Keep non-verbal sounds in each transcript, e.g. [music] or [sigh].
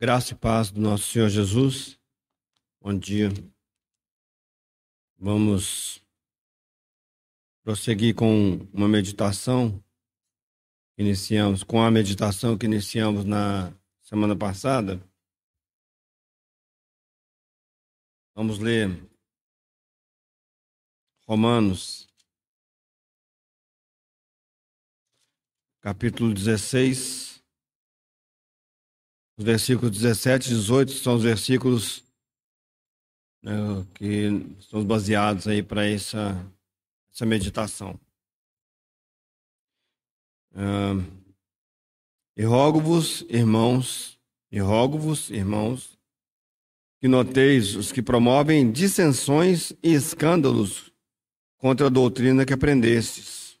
Graça e paz do nosso Senhor Jesus. Bom dia. Vamos prosseguir com uma meditação. Iniciamos com a meditação que iniciamos na semana passada. Vamos ler Romanos, capítulo 16. Os versículos 17 e 18 são os versículos né, que são baseados aí para essa, essa meditação. Uh, e rogo-vos, irmãos, e rogo-vos, irmãos, que noteis os que promovem dissensões e escândalos contra a doutrina que aprendestes.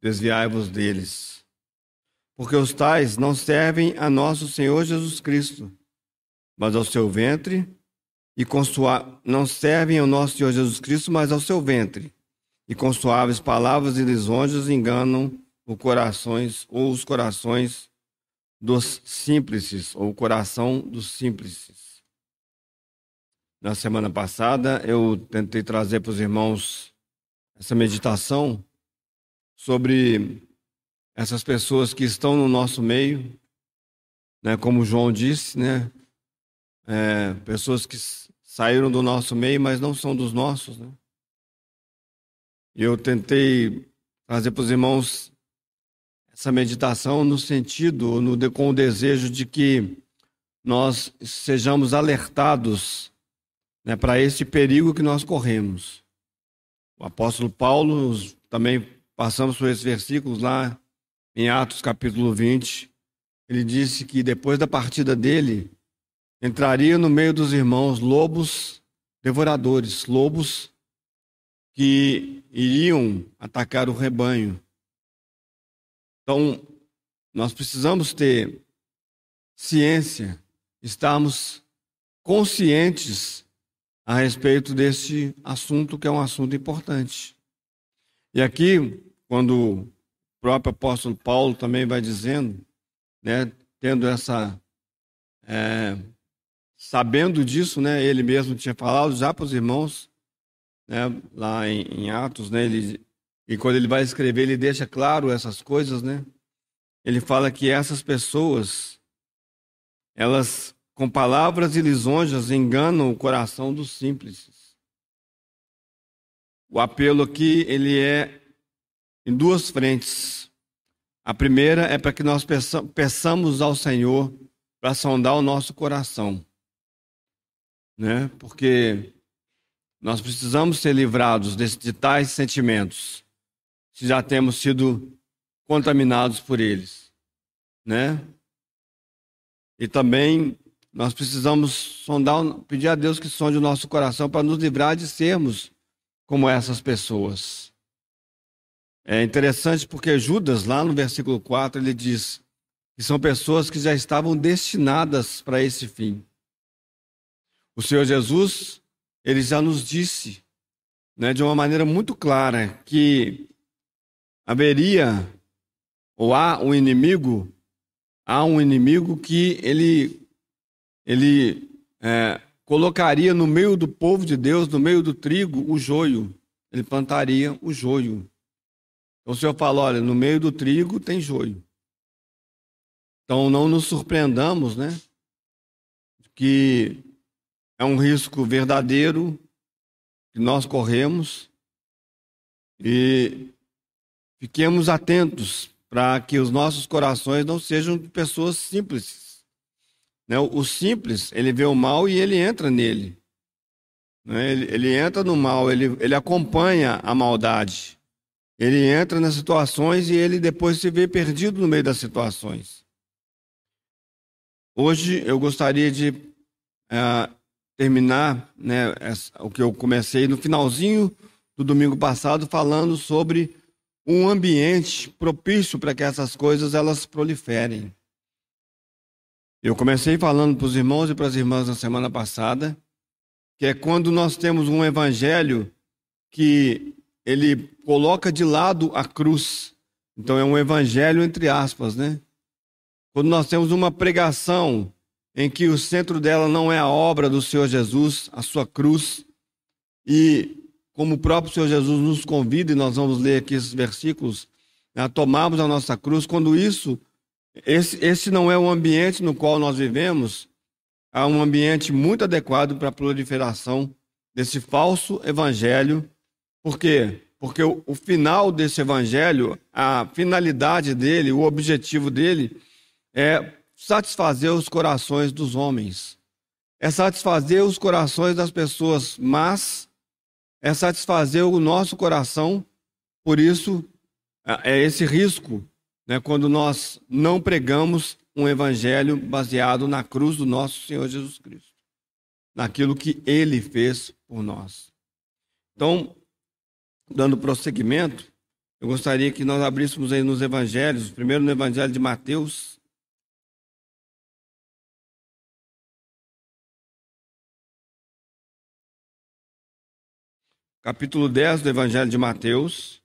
Desviai-vos deles porque os tais não servem a nosso Senhor Jesus Cristo, mas ao seu ventre, e com não servem ao nosso Senhor Jesus Cristo, mas ao seu ventre, e com suaves palavras e lisonjas enganam os corações ou os corações dos simples, ou o coração dos simples. Na semana passada, eu tentei trazer para os irmãos essa meditação sobre essas pessoas que estão no nosso meio, né, como João disse, né, é, pessoas que saíram do nosso meio, mas não são dos nossos. Né? Eu tentei trazer para os irmãos essa meditação no sentido, no, com o desejo de que nós sejamos alertados né, para esse perigo que nós corremos. O apóstolo Paulo, também passamos por esses versículos lá em Atos capítulo 20, ele disse que depois da partida dele, entraria no meio dos irmãos lobos devoradores, lobos que iriam atacar o rebanho. Então, nós precisamos ter ciência, estarmos conscientes a respeito desse assunto, que é um assunto importante. E aqui, quando próprio apóstolo Paulo também vai dizendo, né, tendo essa. É, sabendo disso, né, ele mesmo tinha falado já para os irmãos, né, lá em, em, Atos, né, ele, e quando ele vai escrever, ele deixa claro essas coisas, né? Ele fala que essas pessoas, elas com palavras e lisonjas enganam o coração dos simples. O apelo aqui, ele é em duas frentes. A primeira é para que nós peçamos ao Senhor para sondar o nosso coração, né? Porque nós precisamos ser livrados de, tais sentimentos, se já temos sido contaminados por eles, né? E também nós precisamos sondar, pedir a Deus que sonde o nosso coração para nos livrar de sermos como essas pessoas. É interessante porque Judas, lá no versículo 4, ele diz que são pessoas que já estavam destinadas para esse fim. O Senhor Jesus, ele já nos disse, né, de uma maneira muito clara, que haveria, ou há um inimigo, há um inimigo que ele, ele é, colocaria no meio do povo de Deus, no meio do trigo, o joio. Ele plantaria o joio. Então o Senhor fala: olha, no meio do trigo tem joio. Então não nos surpreendamos, né? Que é um risco verdadeiro que nós corremos e fiquemos atentos para que os nossos corações não sejam de pessoas simples. Né? O simples, ele vê o mal e ele entra nele. Né? Ele, entra no mal, ele, ele acompanha a maldade. Ele entra nas situações e ele depois se vê perdido no meio das situações. Hoje eu gostaria de uh, terminar né, essa, o que eu comecei no finalzinho do domingo passado falando sobre um ambiente propício para que essas coisas elas proliferem. Eu comecei falando para os irmãos e para as irmãs na semana passada que é quando nós temos um evangelho que ele coloca de lado a cruz. Então é um evangelho entre aspas, né? Quando nós temos uma pregação em que o centro dela não é a obra do Senhor Jesus, a sua cruz, e como o próprio Senhor Jesus nos convida, e nós vamos ler aqui esses versículos, a tomarmos a nossa cruz, quando isso, esse, esse não é o ambiente no qual nós vivemos, há um ambiente muito adequado para a proliferação desse falso evangelho. Por quê? Porque o, o final desse evangelho, a finalidade dele, o objetivo dele é satisfazer os corações dos homens. É satisfazer os corações das pessoas, mas é satisfazer o nosso coração. Por isso, é, é esse risco, né, quando nós não pregamos um evangelho baseado na cruz do nosso Senhor Jesus Cristo, naquilo que ele fez por nós. Então, dando prosseguimento, eu gostaria que nós abríssemos aí nos evangelhos, primeiro no evangelho de Mateus, capítulo 10 do evangelho de Mateus.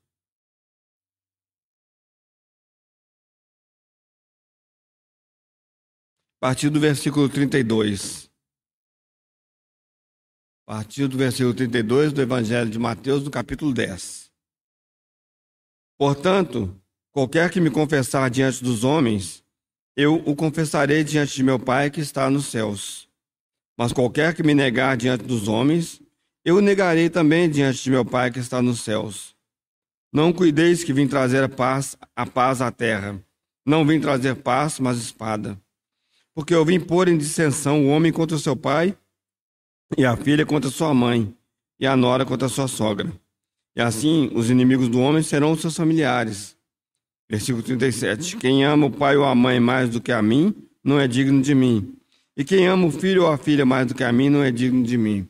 A partir do versículo 32. A partir do versículo 32 do Evangelho de Mateus, do capítulo 10. Portanto, qualquer que me confessar diante dos homens, eu o confessarei diante de meu Pai que está nos céus. Mas qualquer que me negar diante dos homens, eu o negarei também diante de meu Pai que está nos céus. Não cuideis que vim trazer a paz, a paz à terra. Não vim trazer paz, mas espada porque eu vim pôr em dissensão o homem contra o seu pai, e a filha contra sua mãe, e a nora contra sua sogra. E assim os inimigos do homem serão seus familiares. Versículo 37. Quem ama o pai ou a mãe mais do que a mim, não é digno de mim. E quem ama o filho ou a filha mais do que a mim, não é digno de mim.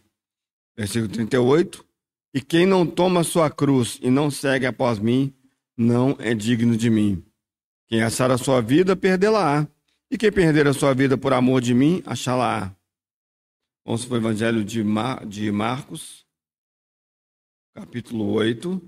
Versículo 38. E quem não toma sua cruz e não segue após mim, não é digno de mim. Quem achar a sua vida, perdê-la-á. E quem perder a sua vida por amor de mim, achá-la. Vamos para o Evangelho de, Mar, de Marcos, capítulo 8.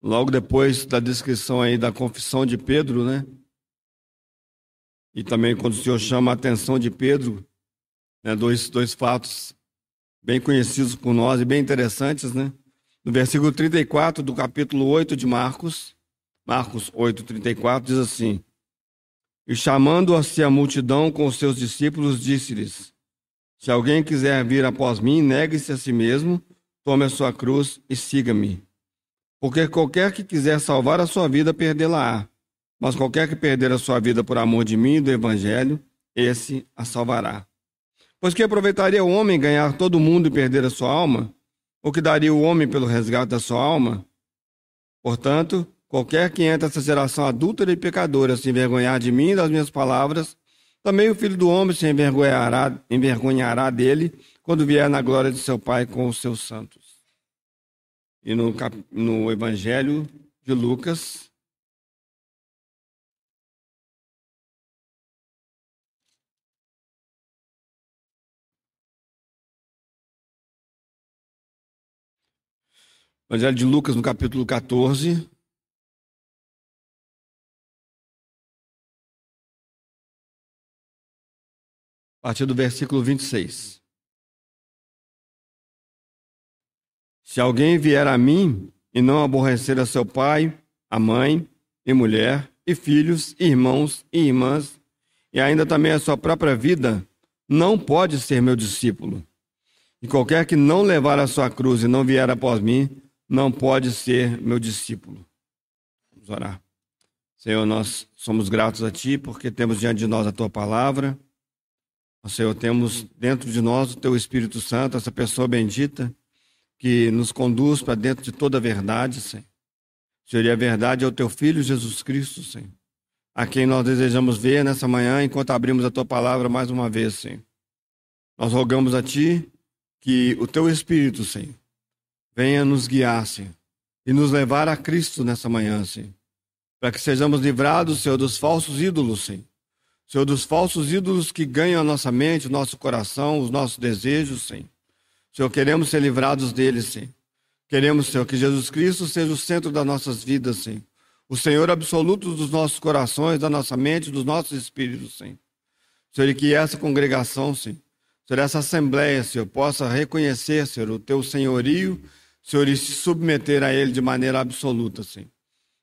Logo depois da descrição aí da confissão de Pedro, né? E também quando o Senhor chama a atenção de Pedro né, dois, dois fatos bem conhecidos por nós e bem interessantes, né? No versículo 34 do capítulo 8 de Marcos, Marcos 8, 34, diz assim: E chamando-se a multidão com os seus discípulos, disse-lhes: Se alguém quiser vir após mim, negue-se a si mesmo, tome a sua cruz e siga-me. Porque qualquer que quiser salvar a sua vida, perdê-la-á. Mas qualquer que perder a sua vida por amor de mim e do Evangelho, esse a salvará. Pois que aproveitaria o homem ganhar todo mundo e perder a sua alma? Ou que daria o homem pelo resgate da sua alma? Portanto, qualquer que entre essa geração adúltera e pecadora se envergonhar de mim e das minhas palavras, também o filho do homem se envergonhará, envergonhará dele quando vier na glória de seu Pai com os seus santos. E no, no Evangelho de Lucas, Evangelho de Lucas, no capítulo 14. A partir do versículo 26. Se alguém vier a mim e não aborrecer a seu pai, a mãe, e mulher, e filhos, e irmãos e irmãs, e ainda também a sua própria vida, não pode ser meu discípulo. E qualquer que não levar a sua cruz e não vier após mim, não pode ser meu discípulo. Vamos orar. Senhor, nós somos gratos a Ti porque temos diante de nós a Tua palavra. Senhor, temos dentro de nós o Teu Espírito Santo, essa pessoa bendita que nos conduz para dentro de toda a verdade, Senhor. Senhor, e a verdade é o Teu Filho Jesus Cristo, Senhor, a quem nós desejamos ver nessa manhã enquanto abrimos a Tua palavra mais uma vez, Senhor. Nós rogamos a Ti que o Teu Espírito, Senhor, venha nos guiar, Senhor, e nos levar a Cristo nessa manhã, Senhor. Para que sejamos livrados, Senhor, dos falsos ídolos, Senhor. Senhor, dos falsos ídolos que ganham a nossa mente, o nosso coração, os nossos desejos, Senhor. Senhor, queremos ser livrados deles, Senhor. Queremos, Senhor, que Jesus Cristo seja o centro das nossas vidas, Senhor. O Senhor absoluto dos nossos corações, da nossa mente, dos nossos espíritos, Senhor. Senhor, e que essa congregação, Senhor, Senhor, essa assembleia, Senhor, possa reconhecer, Senhor, o teu senhorio, Senhor, e se submeter a ele de maneira absoluta, Senhor.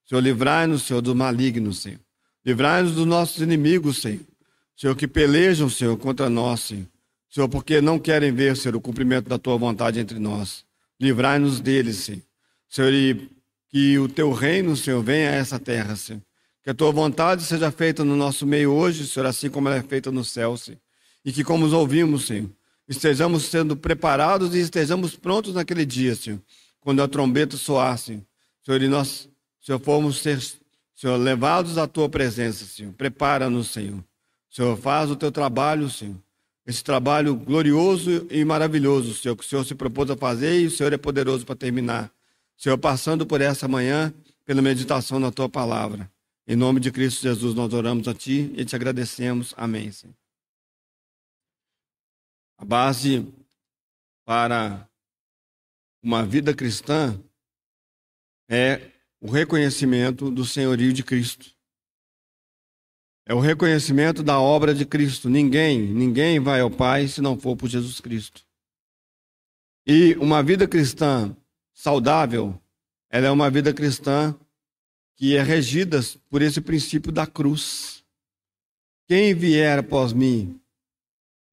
Senhor, livrai-nos, Senhor, do maligno, Senhor. Livrai-nos dos nossos inimigos, Senhor. Senhor, que pelejam, Senhor, contra nós, Senhor. Senhor, porque não querem ver, Senhor, o cumprimento da tua vontade entre nós. Livrai-nos deles, Senhor. Senhor, e que o teu reino, Senhor, venha a essa terra, Senhor. Que a tua vontade seja feita no nosso meio hoje, Senhor, assim como ela é feita no céu, Senhor. E que, como os ouvimos, Senhor, estejamos sendo preparados e estejamos prontos naquele dia, Senhor, quando a trombeta soar, Senhor. Senhor, e nós, Senhor, formos ser, Senhor, levados à tua presença, Senhor. Prepara-nos, Senhor. Senhor, faz o teu trabalho, Senhor. Esse trabalho glorioso e maravilhoso, Senhor, que o Senhor se propôs a fazer e o Senhor é poderoso para terminar. Senhor, passando por essa manhã, pela meditação na tua palavra. Em nome de Cristo Jesus, nós oramos a ti e te agradecemos. Amém, Senhor. A base para uma vida cristã é o reconhecimento do senhorio de Cristo. É o reconhecimento da obra de Cristo. Ninguém, ninguém vai ao Pai se não for por Jesus Cristo. E uma vida cristã saudável, ela é uma vida cristã que é regida por esse princípio da cruz. Quem vier após mim,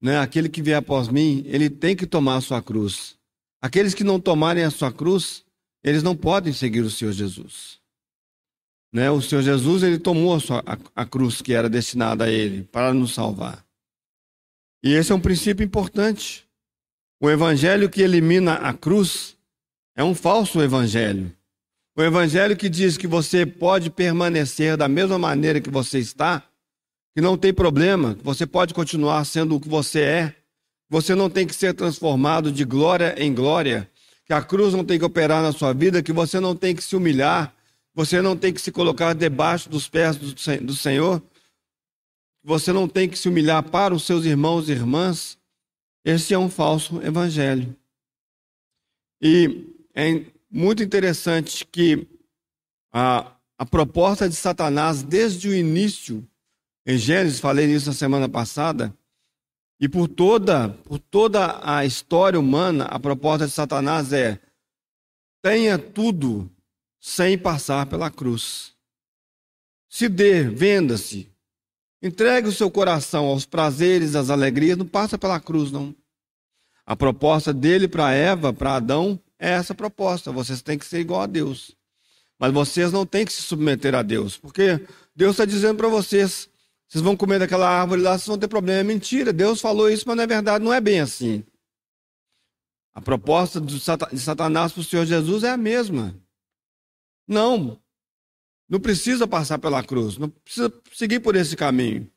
né, aquele que vier após mim, ele tem que tomar a sua cruz. Aqueles que não tomarem a sua cruz, eles não podem seguir o Senhor Jesus. Né? O Senhor Jesus ele tomou a, sua, a, a cruz que era destinada a ele para nos salvar. E esse é um princípio importante. O evangelho que elimina a cruz é um falso evangelho. O evangelho que diz que você pode permanecer da mesma maneira que você está, que não tem problema, você pode continuar sendo o que você é, você não tem que ser transformado de glória em glória, que a cruz não tem que operar na sua vida, que você não tem que se humilhar, você não tem que se colocar debaixo dos pés do Senhor. Você não tem que se humilhar para os seus irmãos e irmãs. Esse é um falso evangelho. E é muito interessante que a, a proposta de Satanás, desde o início, em Gênesis, falei nisso na semana passada, e por toda, por toda a história humana, a proposta de Satanás é: tenha tudo sem passar pela cruz. Se dê, venda-se. Entregue o seu coração aos prazeres, às alegrias, não passa pela cruz, não. A proposta dele para Eva, para Adão, é essa proposta. Vocês têm que ser igual a Deus. Mas vocês não têm que se submeter a Deus. Porque Deus está dizendo para vocês: vocês vão comer daquela árvore lá, vocês vão ter problema. É mentira. Deus falou isso, mas não é verdade, não é bem assim. A proposta de Satanás para o Senhor Jesus é a mesma. Não. Não precisa passar pela cruz. Não precisa seguir por esse caminho.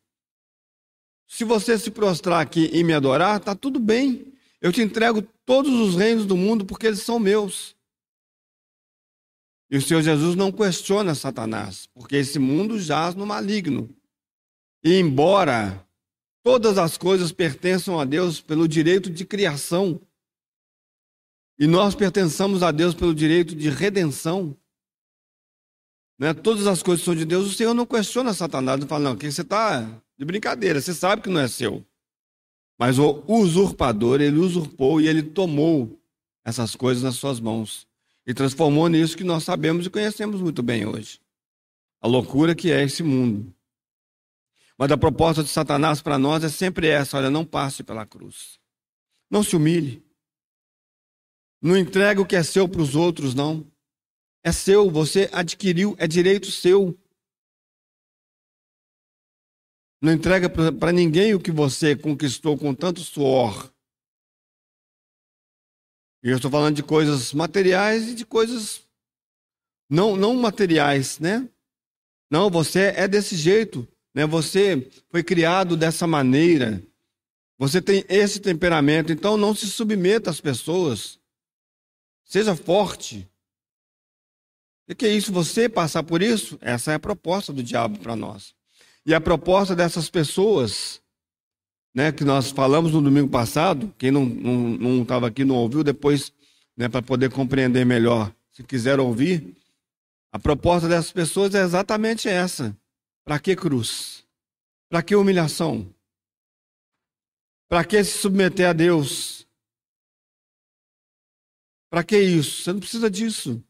Se você se prostrar aqui e me adorar, está tudo bem. Eu te entrego todos os reinos do mundo porque eles são meus. E o Senhor Jesus não questiona Satanás, porque esse mundo jaz no maligno. E embora todas as coisas pertençam a Deus pelo direito de criação, e nós pertençamos a Deus pelo direito de redenção, né? Todas as coisas são de Deus. O Senhor não questiona Satanás, não fala, não, que você está de brincadeira, você sabe que não é seu. Mas o usurpador, ele usurpou e ele tomou essas coisas nas suas mãos e transformou nisso que nós sabemos e conhecemos muito bem hoje. A loucura que é esse mundo. Mas a proposta de Satanás para nós é sempre essa: olha, não passe pela cruz. Não se humilhe. Não entregue o que é seu para os outros, não. É seu, você adquiriu, é direito seu. Não entrega para ninguém o que você conquistou com tanto suor. E eu estou falando de coisas materiais e de coisas não, não materiais, né? Não, você é desse jeito, né? Você foi criado dessa maneira. Você tem esse temperamento, então não se submeta às pessoas. Seja forte. O que é isso? Você passar por isso? Essa é a proposta do diabo para nós. E a proposta dessas pessoas né, que nós falamos no domingo passado, quem não estava aqui não ouviu, depois, né, para poder compreender melhor, se quiser ouvir, a proposta dessas pessoas é exatamente essa. Para que cruz? Para que humilhação? Para que se submeter a Deus? Para que isso? Você não precisa disso.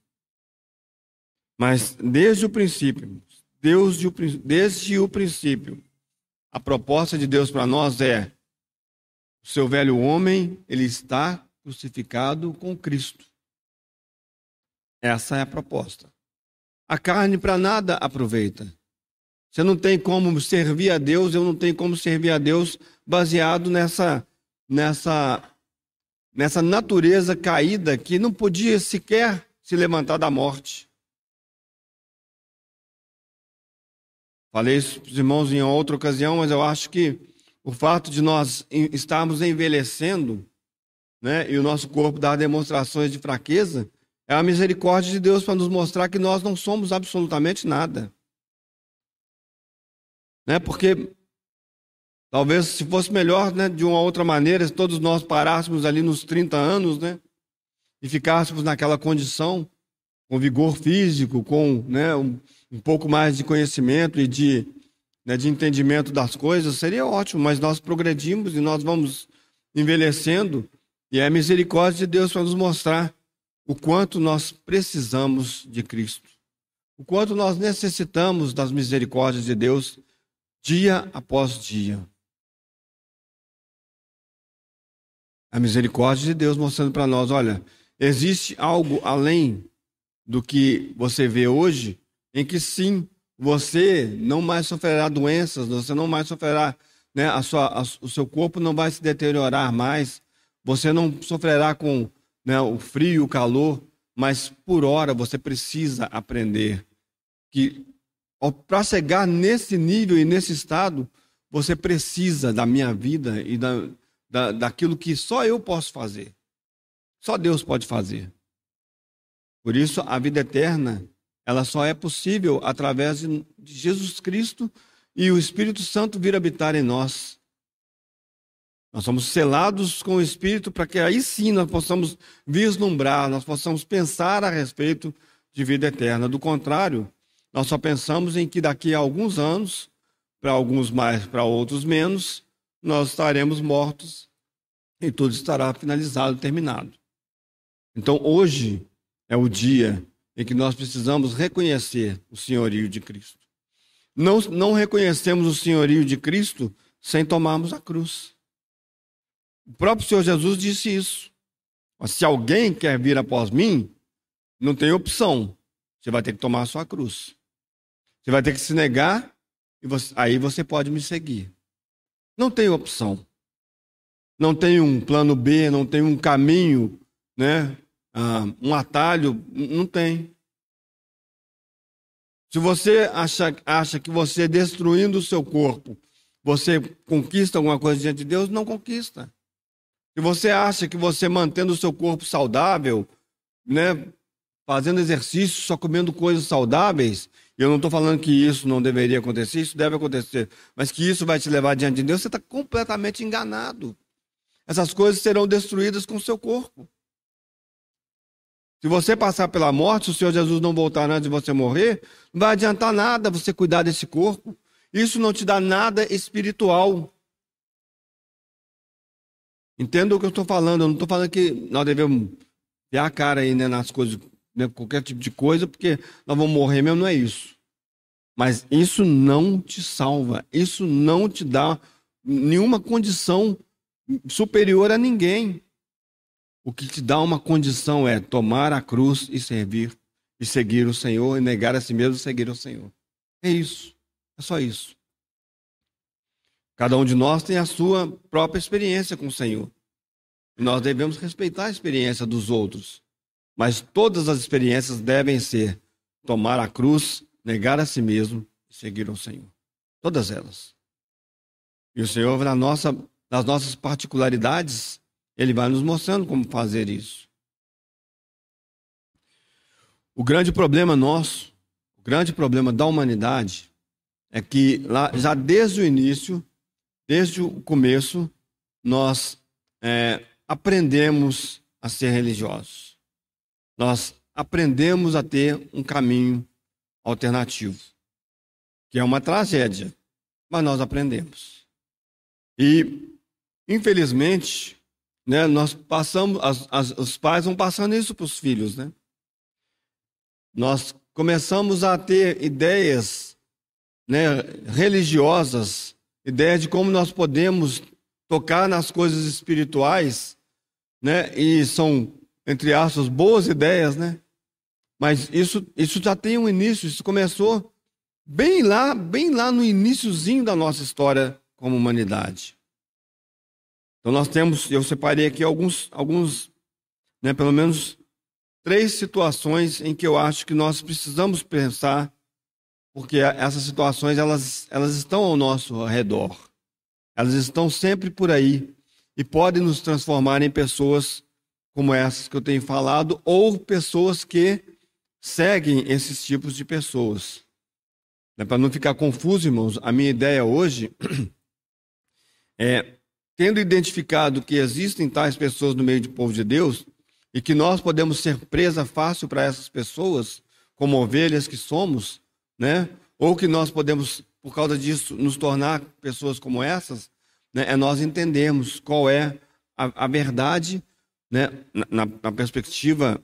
Mas desde o princípio, Deus, desde o princípio, a proposta de Deus para nós é: o seu velho homem, ele está crucificado com Cristo. Essa é a proposta. A carne para nada aproveita. Você não tem como servir a Deus, eu não tenho como servir a Deus baseado nessa nessa nessa natureza caída que não podia sequer se levantar da morte. Falei isso para os irmãos em outra ocasião, mas eu acho que o fato de nós estarmos envelhecendo, né, e o nosso corpo dar demonstrações de fraqueza, é a misericórdia de Deus para nos mostrar que nós não somos absolutamente nada. Né, porque talvez se fosse melhor, né, de uma outra maneira, se todos nós parássemos ali nos 30 anos, né, e ficássemos naquela condição, com vigor físico, com, né, um, um pouco mais de conhecimento e de, né, de entendimento das coisas, seria ótimo, mas nós progredimos e nós vamos envelhecendo, e é a misericórdia de Deus para nos mostrar o quanto nós precisamos de Cristo, o quanto nós necessitamos das misericórdias de Deus dia após dia. A misericórdia de Deus mostrando para nós: olha, existe algo além do que você vê hoje em que sim, você não mais sofrerá doenças, você não mais sofrerá, né, a sua, a, o seu corpo não vai se deteriorar mais, você não sofrerá com né, o frio, o calor, mas por hora você precisa aprender que para chegar nesse nível e nesse estado, você precisa da minha vida e da, da, daquilo que só eu posso fazer. Só Deus pode fazer. Por isso, a vida eterna ela só é possível através de Jesus Cristo e o Espírito Santo vir habitar em nós. Nós somos selados com o Espírito para que aí sim nós possamos vislumbrar, nós possamos pensar a respeito de vida eterna. Do contrário, nós só pensamos em que daqui a alguns anos, para alguns mais, para outros menos, nós estaremos mortos e tudo estará finalizado, terminado. Então hoje é o dia em que nós precisamos reconhecer o senhorio de Cristo. Não, não reconhecemos o senhorio de Cristo sem tomarmos a cruz. O próprio Senhor Jesus disse isso. Se alguém quer vir após mim, não tem opção. Você vai ter que tomar a sua cruz. Você vai ter que se negar e você, aí você pode me seguir. Não tem opção. Não tem um plano B, não tem um caminho, né? ah, um atalho, não tem. Se você acha, acha que você destruindo o seu corpo, você conquista alguma coisa diante de Deus, não conquista. Se você acha que você mantendo o seu corpo saudável, né, fazendo exercício, só comendo coisas saudáveis, eu não estou falando que isso não deveria acontecer, isso deve acontecer, mas que isso vai te levar diante de Deus, você está completamente enganado. Essas coisas serão destruídas com o seu corpo. Se você passar pela morte, se o Senhor Jesus não voltar antes de você morrer, não vai adiantar nada você cuidar desse corpo. Isso não te dá nada espiritual. Entenda o que eu estou falando. Eu não estou falando que nós devemos ter a cara aí né, nas coisas, né, qualquer tipo de coisa, porque nós vamos morrer mesmo, não é isso. Mas isso não te salva. Isso não te dá nenhuma condição superior a ninguém. O que te dá uma condição é tomar a cruz e servir, e seguir o Senhor, e negar a si mesmo e seguir o Senhor. É isso. É só isso. Cada um de nós tem a sua própria experiência com o Senhor. Nós devemos respeitar a experiência dos outros. Mas todas as experiências devem ser tomar a cruz, negar a si mesmo e seguir o Senhor. Todas elas. E o Senhor, na nossa, nas nossas particularidades, ele vai nos mostrando como fazer isso. O grande problema nosso, o grande problema da humanidade, é que lá, já desde o início, desde o começo, nós é, aprendemos a ser religiosos. Nós aprendemos a ter um caminho alternativo, que é uma tragédia, mas nós aprendemos. E, infelizmente, né, nós passamos, as, as, os pais vão passando isso para os filhos, né? Nós começamos a ter ideias né, religiosas, ideias de como nós podemos tocar nas coisas espirituais, né? E são, entre aspas, boas ideias, né? Mas isso, isso já tem um início, isso começou bem lá, bem lá no iníciozinho da nossa história como humanidade. Então nós temos, eu separei aqui alguns, alguns, né, pelo menos três situações em que eu acho que nós precisamos pensar, porque essas situações elas, elas estão ao nosso redor, elas estão sempre por aí e podem nos transformar em pessoas como essas que eu tenho falado ou pessoas que seguem esses tipos de pessoas. Né, Para não ficar confuso, irmãos, a minha ideia hoje [clears throat] é, tendo identificado que existem tais pessoas no meio do povo de Deus e que nós podemos ser presa fácil para essas pessoas, como ovelhas que somos, né? Ou que nós podemos, por causa disso, nos tornar pessoas como essas, né? É nós entendermos qual é a, a verdade, né? Na, na perspectiva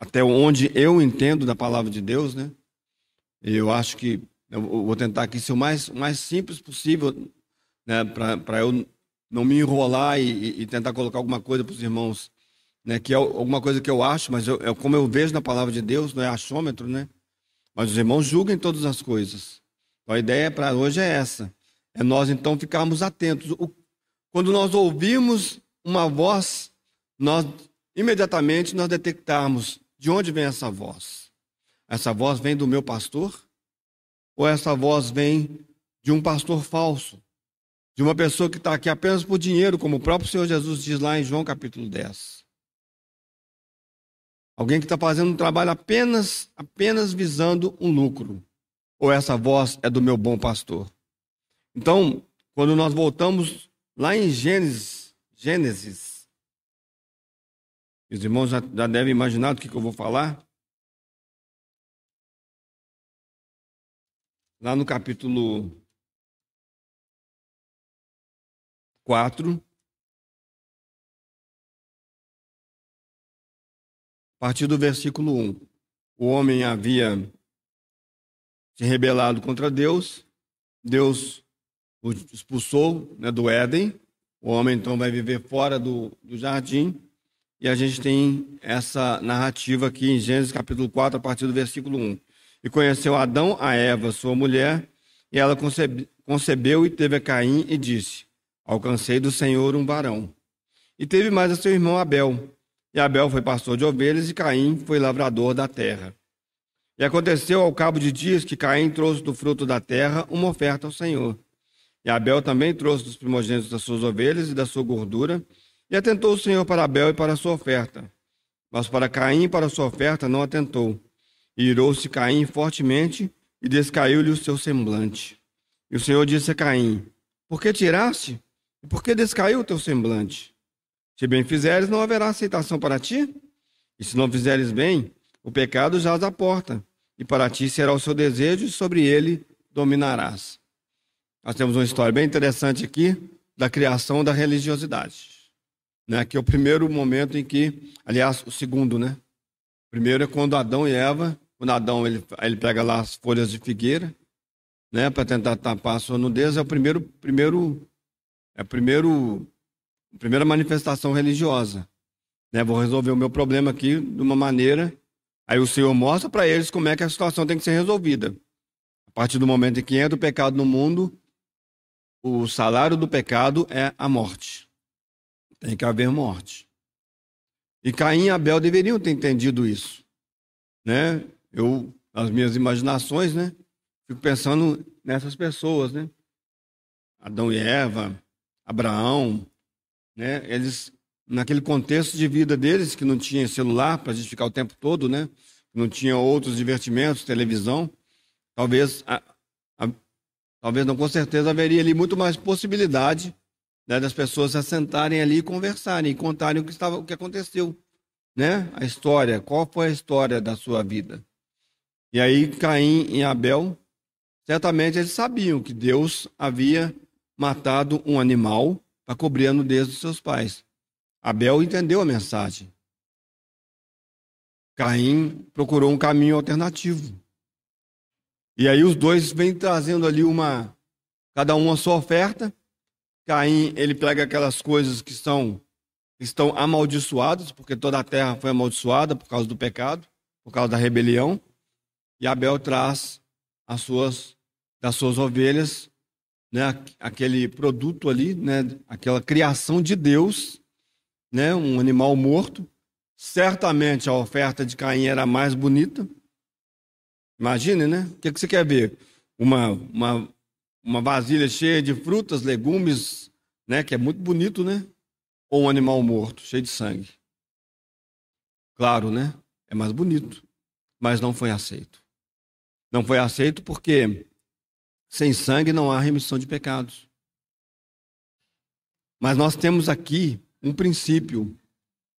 até onde eu entendo da palavra de Deus, né? Eu acho que eu vou tentar aqui ser o mais, mais simples possível, né? Para eu não me enrolar e, e, tentar colocar alguma coisa para os irmãos, né? Que é alguma coisa que eu acho, mas eu, é como eu vejo na palavra de Deus, não é achômetro, né? Mas os irmãos julguem todas as coisas. Então, a ideia para hoje é essa: é nós então ficarmos atentos. O, quando nós ouvimos uma voz, nós imediatamente nós detectarmos de onde vem essa voz? Essa voz vem do meu pastor? Ou essa voz vem de um pastor falso? De uma pessoa que está aqui apenas por dinheiro, como o próprio Senhor Jesus diz lá em João capítulo 10. Alguém que está fazendo um trabalho apenas, apenas visando um lucro. Ou essa voz é do meu bom pastor? Então, quando nós voltamos lá em Gênesis, Gênesis os irmãos já, já devem imaginar do que, que eu vou falar. Lá no capítulo 4, a partir do versículo 1. O homem havia se rebelado contra Deus, Deus o expulsou né, do Éden, o homem então vai viver fora do, do jardim, e a gente tem essa narrativa aqui em Gênesis capítulo 4, a partir do versículo 1. E conheceu Adão a Eva, sua mulher, e ela concebe, concebeu e teve a Caim e disse: Alcancei do Senhor um varão. E teve mais a seu irmão Abel. E Abel foi pastor de ovelhas e Caim foi lavrador da terra. E aconteceu ao cabo de dias que Caim trouxe do fruto da terra uma oferta ao Senhor. E Abel também trouxe dos primogênitos das suas ovelhas e da sua gordura, e atentou o Senhor para Abel e para a sua oferta. Mas para Caim e para a sua oferta não atentou. E irou-se Caim fortemente e descaiu-lhe o seu semblante. E o Senhor disse a Caim: Por que tiraste? E por que descaiu o teu semblante? Se bem fizeres, não haverá aceitação para ti? E se não fizeres bem, o pecado jaz à porta, e para ti será o seu desejo, e sobre ele dominarás. Nós temos uma história bem interessante aqui da criação da religiosidade né, que é o primeiro momento em que, aliás, o segundo, né? O primeiro é quando Adão e Eva, quando Adão ele, ele pega lá as folhas de figueira, né, para tentar tapar a sua nudez, é o primeiro, primeiro, é o primeiro, a primeira manifestação religiosa. Né, vou resolver o meu problema aqui de uma maneira. Aí o Senhor mostra para eles como é que a situação tem que ser resolvida. A partir do momento em que entra o pecado no mundo, o salário do pecado é a morte. Tem que haver morte. E Caim e Abel deveriam ter entendido isso. Né? Eu, nas minhas imaginações, né? Fico pensando nessas pessoas, né? Adão e Eva, Abraão, né? Eles, naquele contexto de vida deles, que não tinha celular para a gente ficar o tempo todo, né? Não tinha outros divertimentos, televisão. Talvez, a, a, Talvez não, com certeza haveria ali muito mais possibilidade né, das pessoas se sentarem ali e conversarem, e contarem o que, estava, o que aconteceu, né? A história, qual foi a história da sua vida. E aí Caim e Abel, certamente eles sabiam que Deus havia matado um animal para cobrir a nudez dos seus pais. Abel entendeu a mensagem. Caim procurou um caminho alternativo. E aí os dois vêm trazendo ali uma, cada um a sua oferta. Caim, ele pega aquelas coisas que são estão amaldiçoadas, porque toda a terra foi amaldiçoada por causa do pecado, por causa da rebelião. E Abel traz as suas das suas ovelhas, né, aquele produto ali, né, aquela criação de Deus, né, um animal morto. Certamente a oferta de Caim era mais bonita. Imagine, né? O que, que você quer ver? Uma, uma, uma vasilha cheia de frutas, legumes, né? Que é muito bonito, né? Ou um animal morto, cheio de sangue. Claro, né? É mais bonito. Mas não foi aceito. Não foi aceito porque sem sangue não há remissão de pecados. Mas nós temos aqui um princípio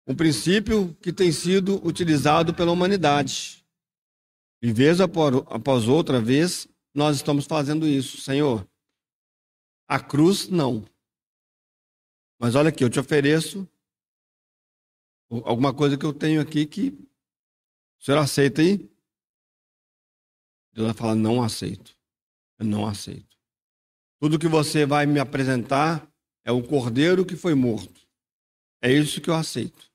um princípio que tem sido utilizado pela humanidade. E vez após outra vez, nós estamos fazendo isso. Senhor, a cruz não. Mas olha aqui, eu te ofereço alguma coisa que eu tenho aqui que o senhor aceita aí? Deus vai falar: não aceito. Eu não aceito. Tudo que você vai me apresentar é o cordeiro que foi morto. É isso que eu aceito.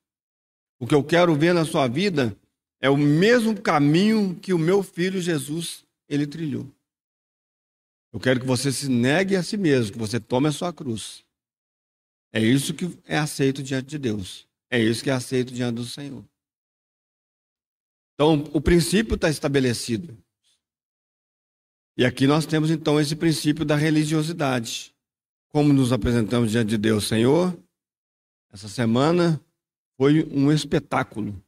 O que eu quero ver na sua vida é o mesmo caminho que o meu filho Jesus ele trilhou. Eu quero que você se negue a si mesmo, que você tome a sua cruz. É isso que é aceito diante de Deus. É isso que é aceito diante do Senhor. Então, o princípio está estabelecido. E aqui nós temos então esse princípio da religiosidade. Como nos apresentamos diante de Deus, Senhor? Essa semana foi um espetáculo,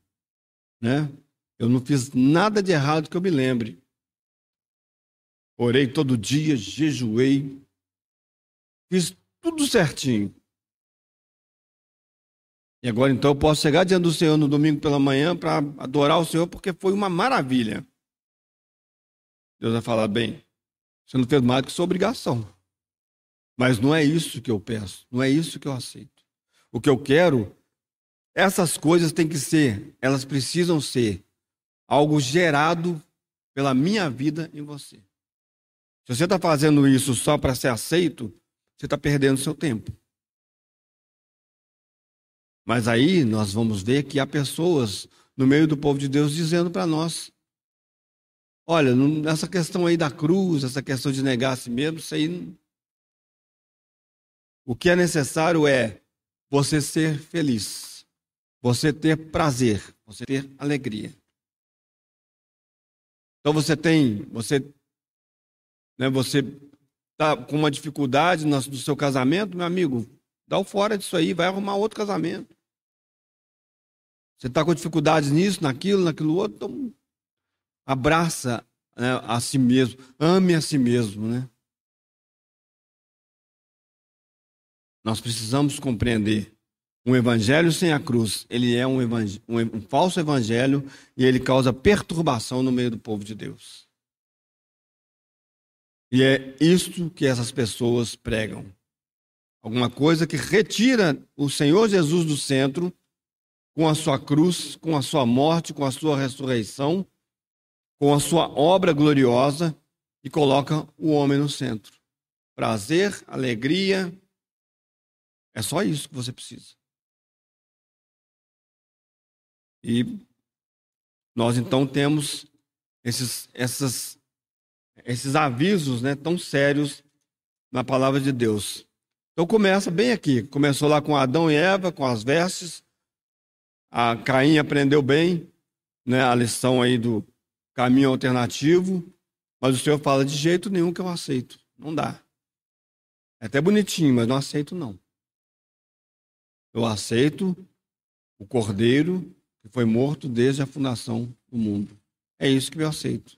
né? Eu não fiz nada de errado que eu me lembre. Orei todo dia, jejuei, fiz tudo certinho. E agora então eu posso chegar diante do Senhor no domingo pela manhã para adorar o Senhor, porque foi uma maravilha. Deus vai falar: bem, você não fez mais do que sua obrigação. Mas não é isso que eu peço, não é isso que eu aceito. O que eu quero essas coisas têm que ser, elas precisam ser algo gerado pela minha vida em você. Se você está fazendo isso só para ser aceito, você está perdendo seu tempo. Mas aí nós vamos ver que há pessoas no meio do povo de Deus dizendo para nós: olha, essa questão aí da cruz, essa questão de negar a si mesmo, isso aí. O que é necessário é você ser feliz você ter prazer, você ter alegria. Então você tem, você, né, você está com uma dificuldade no, seu casamento, meu amigo, dá o fora disso aí, vai arrumar outro casamento. Você está com dificuldades nisso, naquilo, naquilo outro, então abraça né, a si mesmo, ame a si mesmo, né? Nós precisamos compreender um evangelho sem a cruz, ele é um, um, um, falso evangelho e ele causa perturbação no meio do povo de Deus. E é isto que essas pessoas pregam. Alguma coisa que retira o Senhor Jesus do centro com a sua cruz, com a sua morte, com a sua ressurreição, com a sua obra gloriosa e coloca o homem no centro. Prazer, alegria, é só isso que você precisa. E nós então temos esses, essas, esses avisos né, tão sérios na palavra de Deus. Então começa bem aqui. Começou lá com Adão e Eva, com as vestes. A Caim aprendeu bem né, a lição aí do caminho alternativo. Mas o Senhor fala de jeito nenhum que eu aceito. Não dá. É até bonitinho, mas não aceito não. Eu aceito o cordeiro que foi morto desde a fundação do mundo. É isso que eu aceito.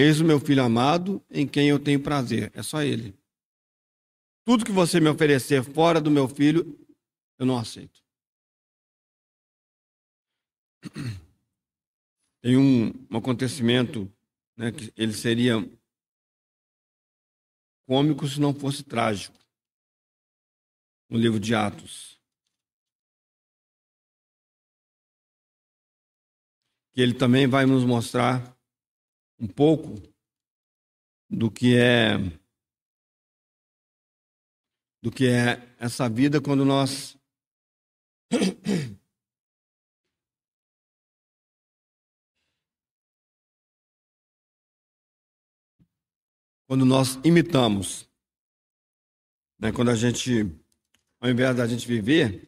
Eis o meu filho amado, em quem eu tenho prazer. É só ele. Tudo que você me oferecer fora do meu filho, eu não aceito. [clears throat] Tem um, um acontecimento né, que ele seria cômico se não fosse trágico. No livro de Atos. Que ele também vai nos mostrar um pouco do que é do que é essa vida quando nós [coughs] quando nós imitamos, né? quando a gente, ao invés da gente viver,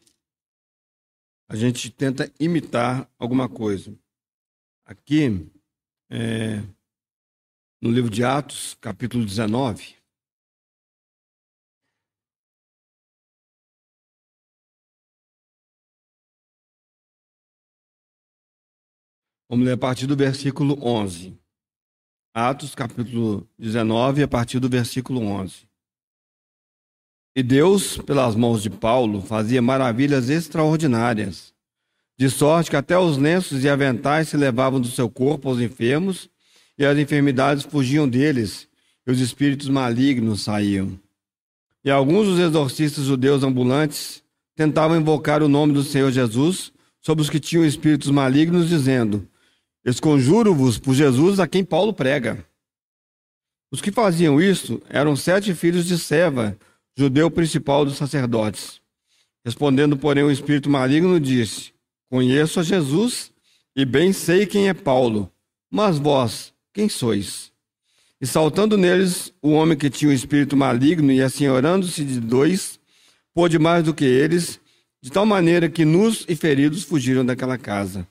a gente tenta imitar alguma coisa. Aqui, é, no livro de Atos, capítulo 19, Vamos ler a partir do versículo 11. Atos, capítulo 19, a partir do versículo 11. E Deus, pelas mãos de Paulo, fazia maravilhas extraordinárias, de sorte que até os lenços e aventais se levavam do seu corpo aos enfermos, e as enfermidades fugiam deles, e os espíritos malignos saíam. E alguns dos exorcistas judeus ambulantes tentavam invocar o nome do Senhor Jesus sobre os que tinham espíritos malignos, dizendo: Esconjuro-vos por Jesus a quem Paulo prega. Os que faziam isso eram sete filhos de Seva, judeu principal dos sacerdotes. Respondendo, porém, o espírito maligno disse: Conheço a Jesus e bem sei quem é Paulo, mas vós, quem sois? E saltando neles, o homem que tinha o espírito maligno e assenhorando-se de dois, pôde mais do que eles, de tal maneira que nus e feridos fugiram daquela casa.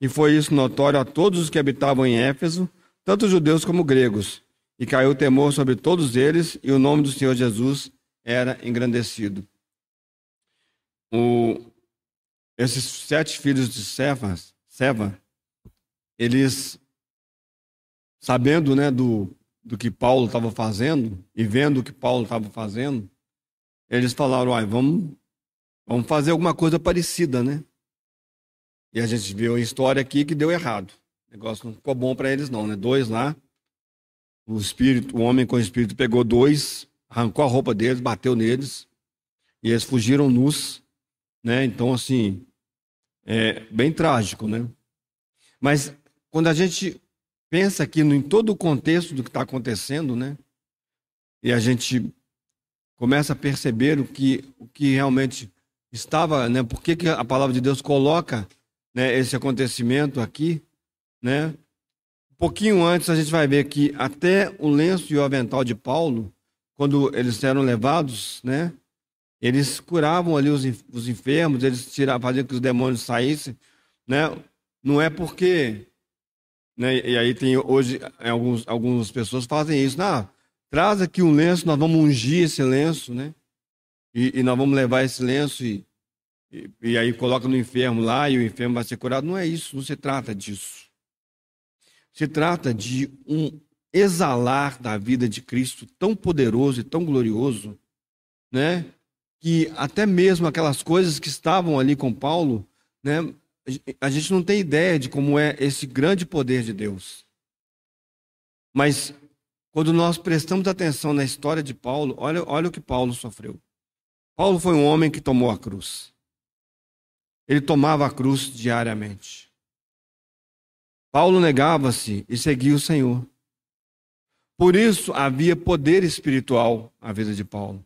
E foi isso notório a todos os que habitavam em Éfeso, tanto judeus como gregos. E caiu temor sobre todos eles, e o nome do Senhor Jesus era engrandecido. O, esses sete filhos de Seva, Seva eles, sabendo né, do, do que Paulo estava fazendo, e vendo o que Paulo estava fazendo, eles falaram: vamos, vamos fazer alguma coisa parecida, né? E a gente viu a história aqui que deu errado. O negócio não ficou bom para eles, não, né? Dois lá. O espírito, o homem com o espírito pegou dois, arrancou a roupa deles, bateu neles. E eles fugiram nus, né? Então, assim, é bem trágico, né? Mas quando a gente pensa aqui em todo o contexto do que está acontecendo, né? E a gente começa a perceber o que, o que realmente estava, né? Por que, que a palavra de Deus coloca né, esse acontecimento aqui, né? Um pouquinho antes a gente vai ver que até o lenço e o avental de Paulo, quando eles eram levados, né? Eles curavam ali os, os enfermos, eles tiravam, faziam que os demônios saíssem, né? Não é porque, né? E aí tem hoje alguns algumas pessoas fazem isso, ah, traz aqui um lenço, nós vamos ungir esse lenço, né? E, e nós vamos levar esse lenço e e, e aí coloca no enfermo lá e o enfermo vai ser curado. Não é isso, não se trata disso. Se trata de um exalar da vida de Cristo tão poderoso e tão glorioso, né? Que até mesmo aquelas coisas que estavam ali com Paulo, né? A gente não tem ideia de como é esse grande poder de Deus. Mas quando nós prestamos atenção na história de Paulo, olha, olha o que Paulo sofreu. Paulo foi um homem que tomou a cruz. Ele tomava a cruz diariamente. Paulo negava-se e seguia o Senhor. Por isso havia poder espiritual na vida de Paulo.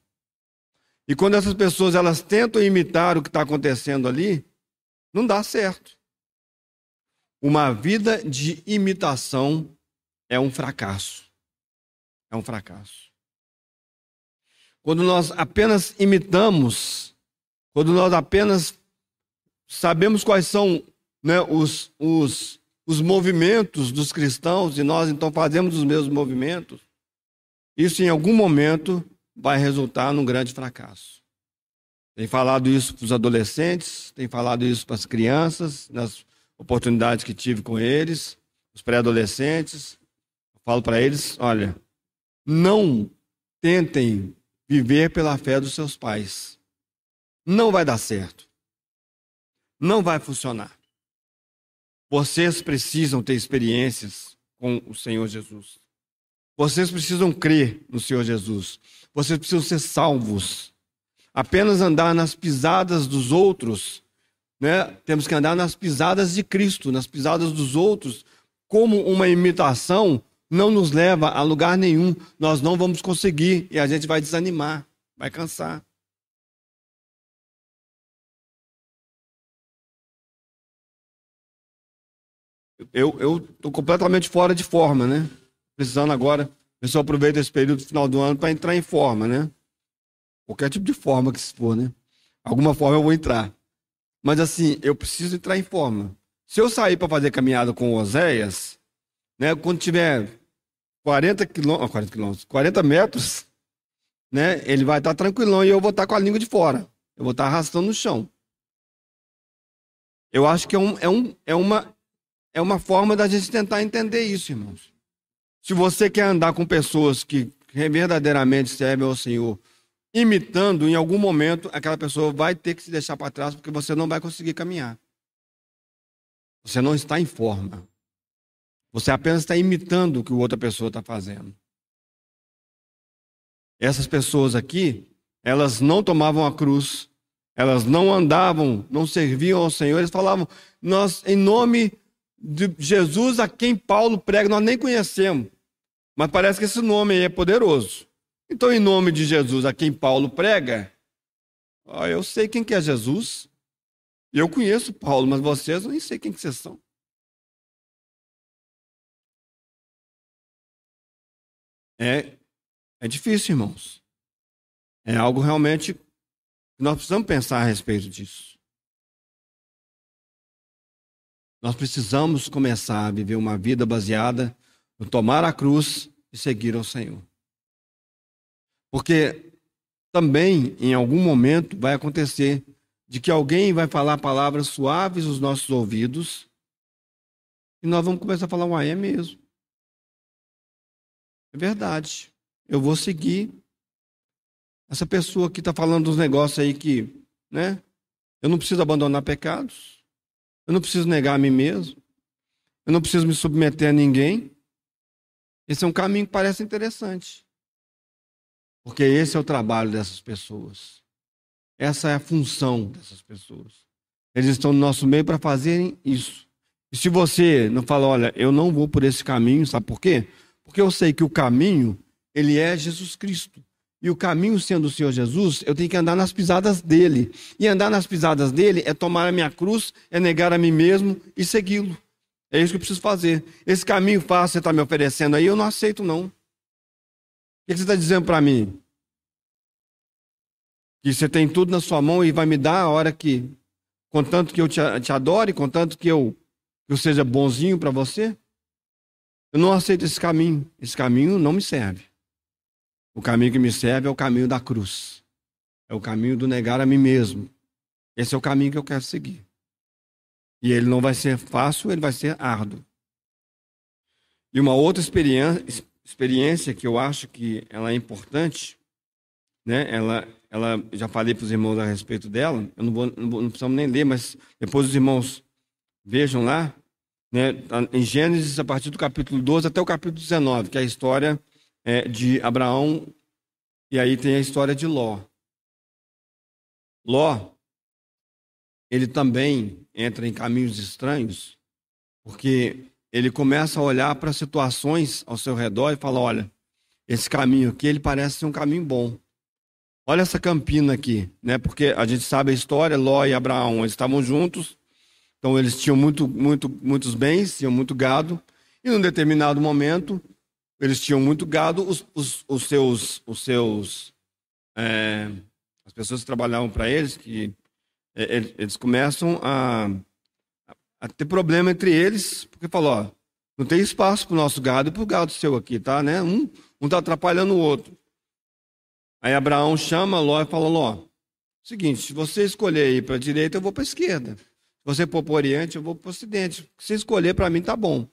E quando essas pessoas elas tentam imitar o que está acontecendo ali, não dá certo. Uma vida de imitação é um fracasso. É um fracasso. Quando nós apenas imitamos, quando nós apenas sabemos quais são né, os, os, os movimentos dos cristãos e nós então fazemos os mesmos movimentos, isso em algum momento vai resultar num grande fracasso. Tem falado isso para os adolescentes, tem falado isso para as crianças, nas oportunidades que tive com eles, os pré-adolescentes. falo para eles: olha, não tentem viver pela fé dos seus pais. Não vai dar certo. Não vai funcionar. Vocês precisam ter experiências com o Senhor Jesus. Vocês precisam crer no Senhor Jesus. Vocês precisam ser salvos. Apenas andar nas pisadas dos outros, né? Temos que andar nas pisadas de Cristo, nas pisadas dos outros, como uma imitação não nos leva a lugar nenhum. Nós não vamos conseguir e a gente vai desanimar, vai cansar. Eu estou completamente fora de forma, né? Precisando agora. O pessoal aproveita esse período final do ano para entrar em forma, né? Qualquer tipo de forma que se for, né? Alguma forma eu vou entrar. Mas assim, eu preciso entrar em forma. Se eu sair para fazer caminhada com Oséias, né, quando tiver 40 quilômetros, 40 quilômetros, 40 metros, né, ele vai estar tranquilão e eu vou estar com a língua de fora. Eu vou estar arrastando no chão. Eu acho que é, um, é, um, é, uma, é uma forma da gente tentar entender isso, irmãos. Se você quer andar com pessoas que verdadeiramente servem ao Senhor, imitando, em algum momento, aquela pessoa vai ter que se deixar para trás, porque você não vai conseguir caminhar. Você não está em forma. Você apenas está imitando o que outra pessoa está fazendo. Essas pessoas aqui, elas não tomavam a cruz, elas não andavam, não serviam ao Senhor, eles falavam, nós, em nome de Jesus a quem Paulo prega, nós nem conhecemos. Mas parece que esse nome aí é poderoso. Então, em nome de Jesus a quem Paulo prega, ó, eu sei quem que é Jesus. Eu conheço Paulo, mas vocês eu nem sei quem que vocês são. É, é difícil, irmãos. É algo realmente que nós precisamos pensar a respeito disso. Nós precisamos começar a viver uma vida baseada no tomar a cruz e seguir ao Senhor. Porque também, em algum momento, vai acontecer de que alguém vai falar palavras suaves nos nossos ouvidos e nós vamos começar a falar, uai, é mesmo. É verdade. Eu vou seguir. Essa pessoa que está falando dos negócios aí que, né? Eu não preciso abandonar pecados. Eu não preciso negar a mim mesmo. Eu não preciso me submeter a ninguém. Esse é um caminho que parece interessante. Porque esse é o trabalho dessas pessoas. Essa é a função dessas pessoas. Eles estão no nosso meio para fazerem isso. E se você não fala, olha, eu não vou por esse caminho, sabe por quê? Porque eu sei que o caminho, ele é Jesus Cristo. E o caminho sendo o Senhor Jesus, eu tenho que andar nas pisadas dele. E andar nas pisadas dele é tomar a minha cruz, é negar a mim mesmo e segui-lo. É isso que eu preciso fazer. Esse caminho fácil que você está me oferecendo aí, eu não aceito, não. Que você está dizendo para mim? Que você tem tudo na sua mão e vai me dar a hora que, contanto que eu te, te adore, contanto que eu, que eu seja bonzinho para você? Eu não aceito esse caminho. Esse caminho não me serve. O caminho que me serve é o caminho da cruz. É o caminho do negar a mim mesmo. Esse é o caminho que eu quero seguir. E ele não vai ser fácil, ele vai ser árduo. E uma outra experiência, experiência que eu acho que ela é importante, né? Ela, ela já falei para os irmãos a respeito dela. Eu não vou, não, vou, não precisamos nem ler, mas depois os irmãos vejam lá né, em Gênesis, a partir do capítulo 12 até o capítulo 19, que é a história é, de Abraão, e aí tem a história de Ló. Ló, ele também entra em caminhos estranhos, porque ele começa a olhar para situações ao seu redor e fala: olha, esse caminho aqui ele parece ser um caminho bom. Olha essa campina aqui, né? Porque a gente sabe a história, Ló e Abraão, eles estavam juntos, então eles tinham muito, muito, muitos bens, tinham muito gado, e num determinado momento eles tinham muito gado, os, os, os seus, os seus, é, as pessoas que trabalhavam para eles, que é, eles começam a, a ter problema entre eles, porque falou, ó, não tem espaço para o nosso gado e para o gado seu aqui, tá? Né? Um está atrapalhando o outro. Aí Abraão chama Ló e fala, Ló, seguinte, se você escolher ir para a direita, eu vou para a esquerda você for para o Oriente, eu vou para o Ocidente. Se escolher, para mim, tá bom.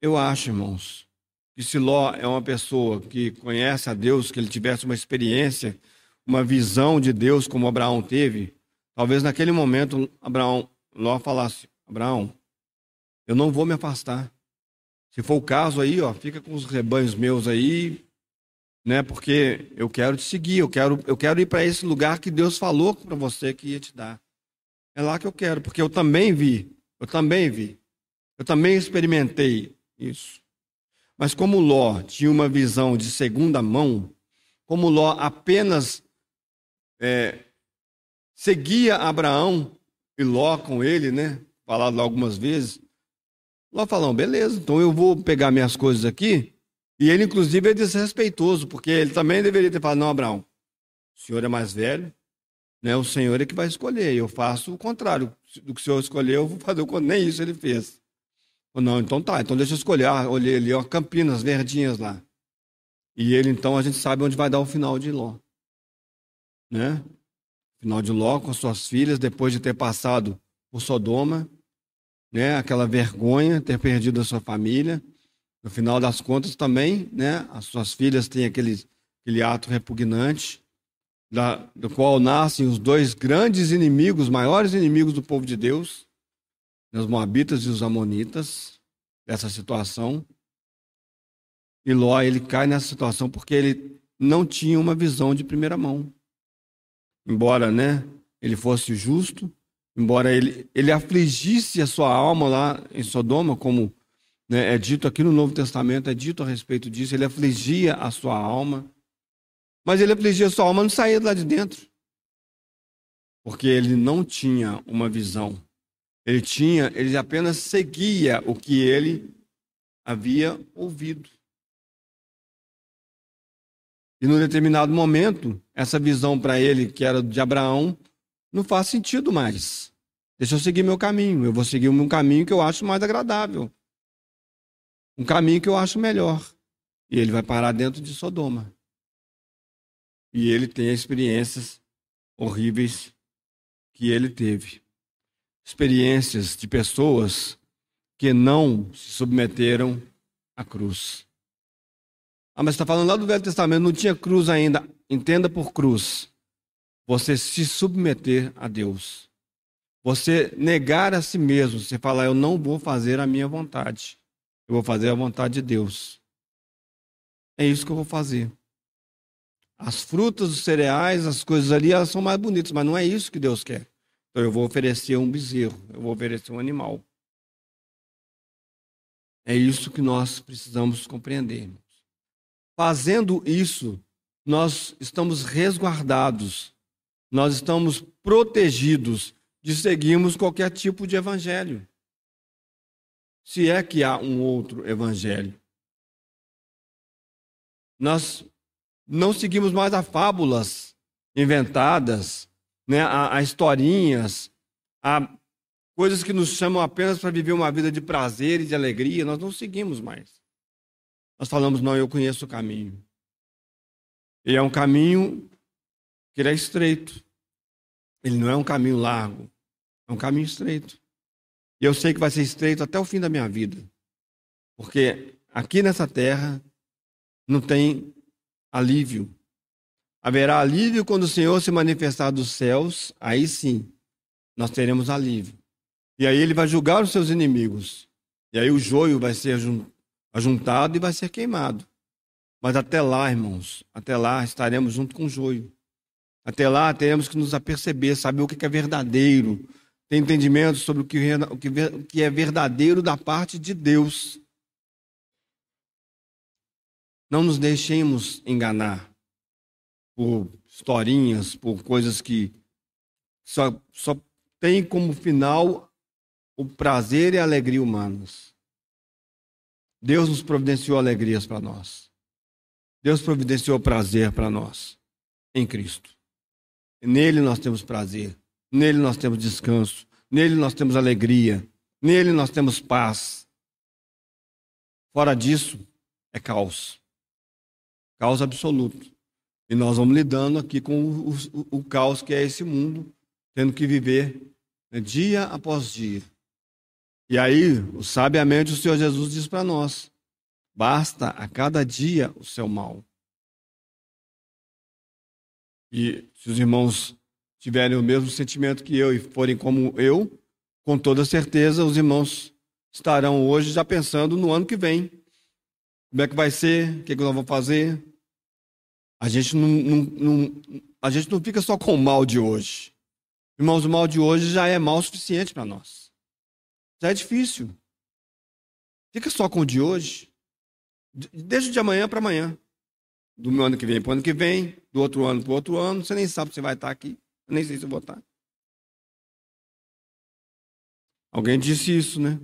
Eu acho, irmãos, que se Ló é uma pessoa que conhece a Deus, que ele tivesse uma experiência, uma visão de Deus como Abraão teve, talvez naquele momento Abraão, Ló falasse: Abraão, eu não vou me afastar. Se for o caso aí, ó, fica com os rebanhos meus aí, né? Porque eu quero te seguir, eu quero, eu quero ir para esse lugar que Deus falou para você que ia te dar. É lá que eu quero, porque eu também vi, eu também vi, eu também experimentei isso. Mas como Ló tinha uma visão de segunda mão, como Ló apenas é, seguia Abraão e Ló com ele, né? Falado algumas vezes. Ló falou: beleza, então eu vou pegar minhas coisas aqui. E ele, inclusive, é desrespeitoso, porque ele também deveria ter falado: não, Abraão, o senhor é mais velho, né? o senhor é que vai escolher. Eu faço o contrário do que o senhor escolheu, eu vou fazer o contrário. Nem isso ele fez. Não, então tá, então deixa eu escolher. Ah, olhei ali, ó, Campinas, verdinhas lá. E ele, então, a gente sabe onde vai dar o final de Ló. Né? Final de Ló com suas filhas, depois de ter passado por Sodoma, né? Aquela vergonha, ter perdido a sua família. No final das contas, também, né? As suas filhas têm aquele, aquele ato repugnante, da, do qual nascem os dois grandes inimigos, maiores inimigos do povo de Deus, os Moabitas e os Amonitas, dessa situação. E Ló, ele cai nessa situação porque ele não tinha uma visão de primeira mão. Embora, né, ele fosse justo, embora ele, ele afligisse a sua alma lá em Sodoma, como né, é dito aqui no Novo Testamento, é dito a respeito disso, ele afligia a sua alma, mas ele afligia a sua alma não saía lá de dentro, porque ele não tinha uma visão ele tinha, ele apenas seguia o que ele havia ouvido. E num determinado momento, essa visão para ele, que era de Abraão, não faz sentido mais. Deixa eu seguir meu caminho. Eu vou seguir um caminho que eu acho mais agradável. Um caminho que eu acho melhor. E ele vai parar dentro de Sodoma. E ele tem experiências horríveis que ele teve experiências de pessoas que não se submeteram à cruz. Ah, mas está falando lá do Velho Testamento, não tinha cruz ainda. Entenda por cruz. Você se submeter a Deus. Você negar a si mesmo. Você falar, eu não vou fazer a minha vontade. Eu vou fazer a vontade de Deus. É isso que eu vou fazer. As frutas, os cereais, as coisas ali, elas são mais bonitas, mas não é isso que Deus quer. Então eu vou oferecer um bezerro, eu vou oferecer um animal. É isso que nós precisamos compreender. Fazendo isso, nós estamos resguardados, nós estamos protegidos de seguirmos qualquer tipo de evangelho. Se é que há um outro evangelho. Nós não seguimos mais a fábulas inventadas né, a, a historinhas, a coisas que nos chamam apenas para viver uma vida de prazer e de alegria, nós não seguimos mais. Nós falamos, não, eu conheço o caminho. E é um caminho que ele é estreito. Ele não é um caminho largo, é um caminho estreito. E eu sei que vai ser estreito até o fim da minha vida. Porque aqui nessa terra não tem alívio, Haverá alívio quando o Senhor se manifestar dos céus, aí sim, nós teremos alívio. E aí ele vai julgar os seus inimigos. E aí o joio vai ser ajuntado e vai ser queimado. Mas até lá, irmãos, até lá estaremos junto com o joio. Até lá teremos que nos aperceber, saber o que é verdadeiro, ter entendimento sobre o que é verdadeiro da parte de Deus. Não nos deixemos enganar por historinhas, por coisas que só, só tem como final o prazer e a alegria humanos. Deus nos providenciou alegrias para nós. Deus providenciou prazer para nós em Cristo. Nele nós temos prazer, nele nós temos descanso, nele nós temos alegria, nele nós temos paz. Fora disso, é caos. Caos absoluto. E nós vamos lidando aqui com o, o, o caos que é esse mundo, tendo que viver né, dia após dia. E aí, sabiamente, o Senhor Jesus diz para nós: basta a cada dia o seu mal. E se os irmãos tiverem o mesmo sentimento que eu e forem como eu, com toda certeza os irmãos estarão hoje já pensando no ano que vem. Como é que vai ser? O que, é que nós vamos fazer? A gente não, não, não, a gente não fica só com o mal de hoje. Irmãos, o mal de hoje já é mal suficiente para nós. Já é difícil. Fica só com o de hoje. Desde de amanhã para amanhã. Do ano que vem para o ano que vem, do outro ano para o outro ano. Você nem sabe se vai estar aqui. Eu nem sei se eu vou estar. Alguém disse isso, né?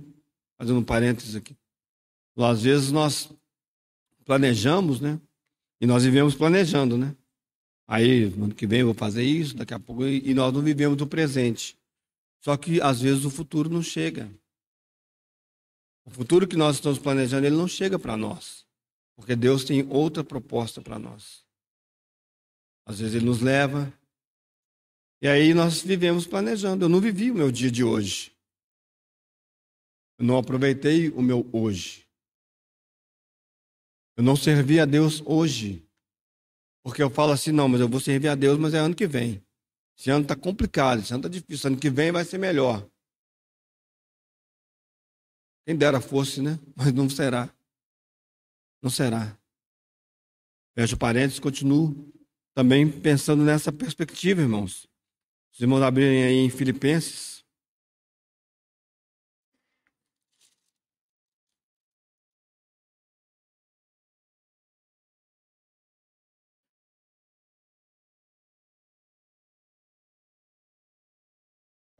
Fazendo um parênteses aqui. Às vezes nós planejamos, né? E nós vivemos planejando, né? Aí, ano que vem eu vou fazer isso, daqui a pouco. E nós não vivemos o presente. Só que às vezes o futuro não chega. O futuro que nós estamos planejando, ele não chega para nós. Porque Deus tem outra proposta para nós. Às vezes ele nos leva. E aí nós vivemos planejando. Eu não vivi o meu dia de hoje. Eu não aproveitei o meu hoje. Eu não servi a Deus hoje. Porque eu falo assim, não, mas eu vou servir a Deus, mas é ano que vem. Esse ano está complicado, esse ano está difícil. Ano que vem vai ser melhor. Quem dera fosse, né? [laughs] Mas não será. Não será. Fecho parênteses, continuo também pensando nessa perspectiva, irmãos. Os irmãos abrirem aí em Filipenses.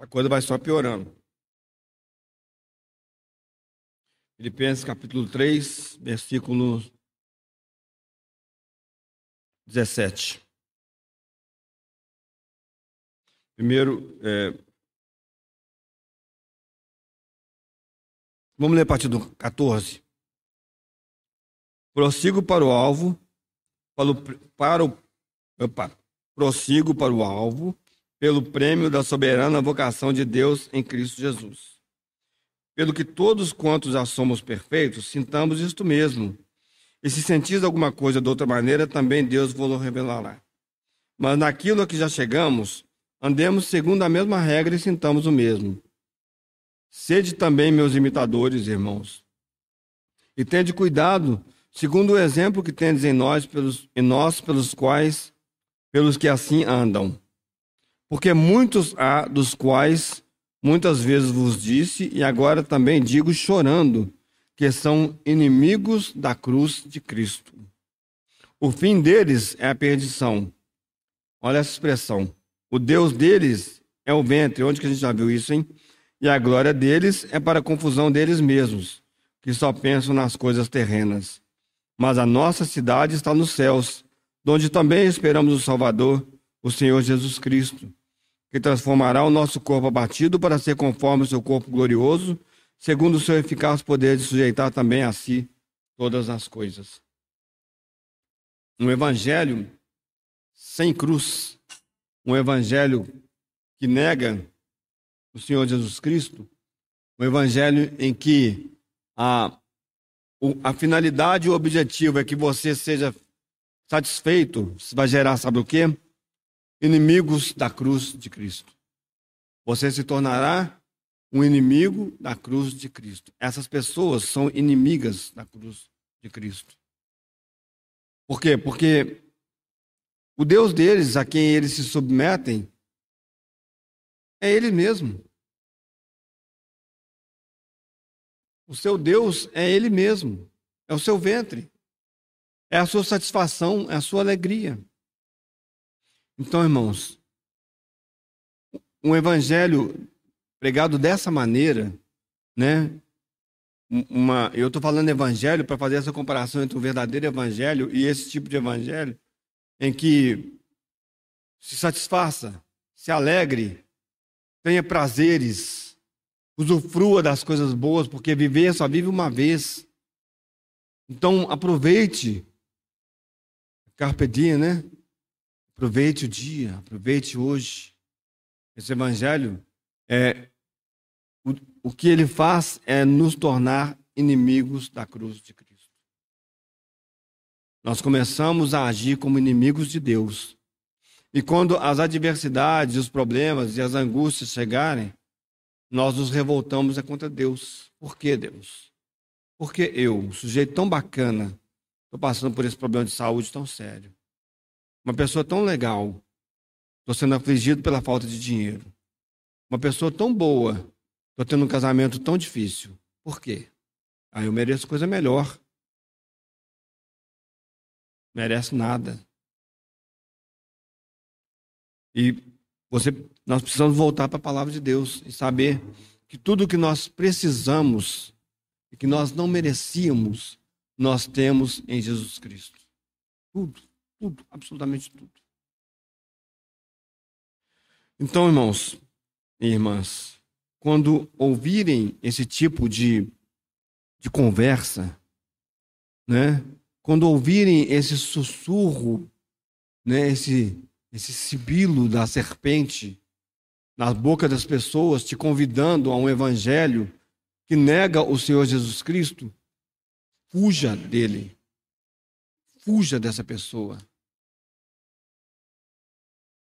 a coisa vai só piorando. Filipenses capítulo 3, versículo 17. Primeiro, é... vamos ler a partir do 14. Prossigo para o alvo, para o, para o, opa, prossigo para o alvo, pelo prêmio da soberana vocação de Deus em Cristo Jesus. Pelo que todos quantos já somos perfeitos, sintamos isto mesmo. E se sentis alguma coisa de outra maneira, também Deus vos revelará. Mas naquilo a que já chegamos, andemos segundo a mesma regra e sintamos o mesmo. Sede também meus imitadores, irmãos. E tende cuidado, segundo o exemplo que tendes em nós, pelos, em nós pelos quais, pelos que assim andam. Porque muitos há dos quais muitas vezes vos disse, e agora também digo chorando, que são inimigos da cruz de Cristo. O fim deles é a perdição. Olha essa expressão. O Deus deles é o ventre. Onde que a gente já viu isso, hein? E a glória deles é para a confusão deles mesmos, que só pensam nas coisas terrenas. Mas a nossa cidade está nos céus, onde também esperamos o Salvador, o Senhor Jesus Cristo que transformará o nosso corpo abatido para ser conforme o seu corpo glorioso, segundo o seu eficaz poder de sujeitar também a si todas as coisas. Um evangelho sem cruz, um evangelho que nega o Senhor Jesus Cristo, um evangelho em que a, a finalidade e o objetivo é que você seja satisfeito, vai gerar, sabe o quê? Inimigos da cruz de Cristo. Você se tornará um inimigo da cruz de Cristo. Essas pessoas são inimigas da cruz de Cristo. Por quê? Porque o Deus deles, a quem eles se submetem, é Ele mesmo. O seu Deus é Ele mesmo. É o seu ventre. É a sua satisfação, é a sua alegria. Então, irmãos, um evangelho pregado dessa maneira, né? Uma, eu estou falando evangelho para fazer essa comparação entre o verdadeiro evangelho e esse tipo de evangelho, em que se satisfaça, se alegre, tenha prazeres, usufrua das coisas boas, porque viver só vive uma vez. Então aproveite, carpe diem, né? Aproveite o dia, aproveite hoje. Esse evangelho é o, o que ele faz é nos tornar inimigos da cruz de Cristo. Nós começamos a agir como inimigos de Deus. E quando as adversidades, os problemas e as angústias chegarem, nós nos revoltamos é contra Deus. Por que Deus? Porque eu, um sujeito tão bacana, estou passando por esse problema de saúde tão sério. Uma pessoa tão legal, estou sendo afligido pela falta de dinheiro. Uma pessoa tão boa, estou tendo um casamento tão difícil. Por quê? Ah, eu mereço coisa melhor merece nada. E você, nós precisamos voltar para a palavra de Deus e saber que tudo que nós precisamos e que nós não merecíamos, nós temos em Jesus Cristo. Tudo, tudo, absolutamente tudo. Então, irmãos e irmãs, quando ouvirem esse tipo de, de conversa, né, quando ouvirem esse sussurro, né, esse, esse sibilo da serpente na boca das pessoas, te convidando a um evangelho que nega o Senhor Jesus Cristo, fuja dele. Fuja dessa pessoa.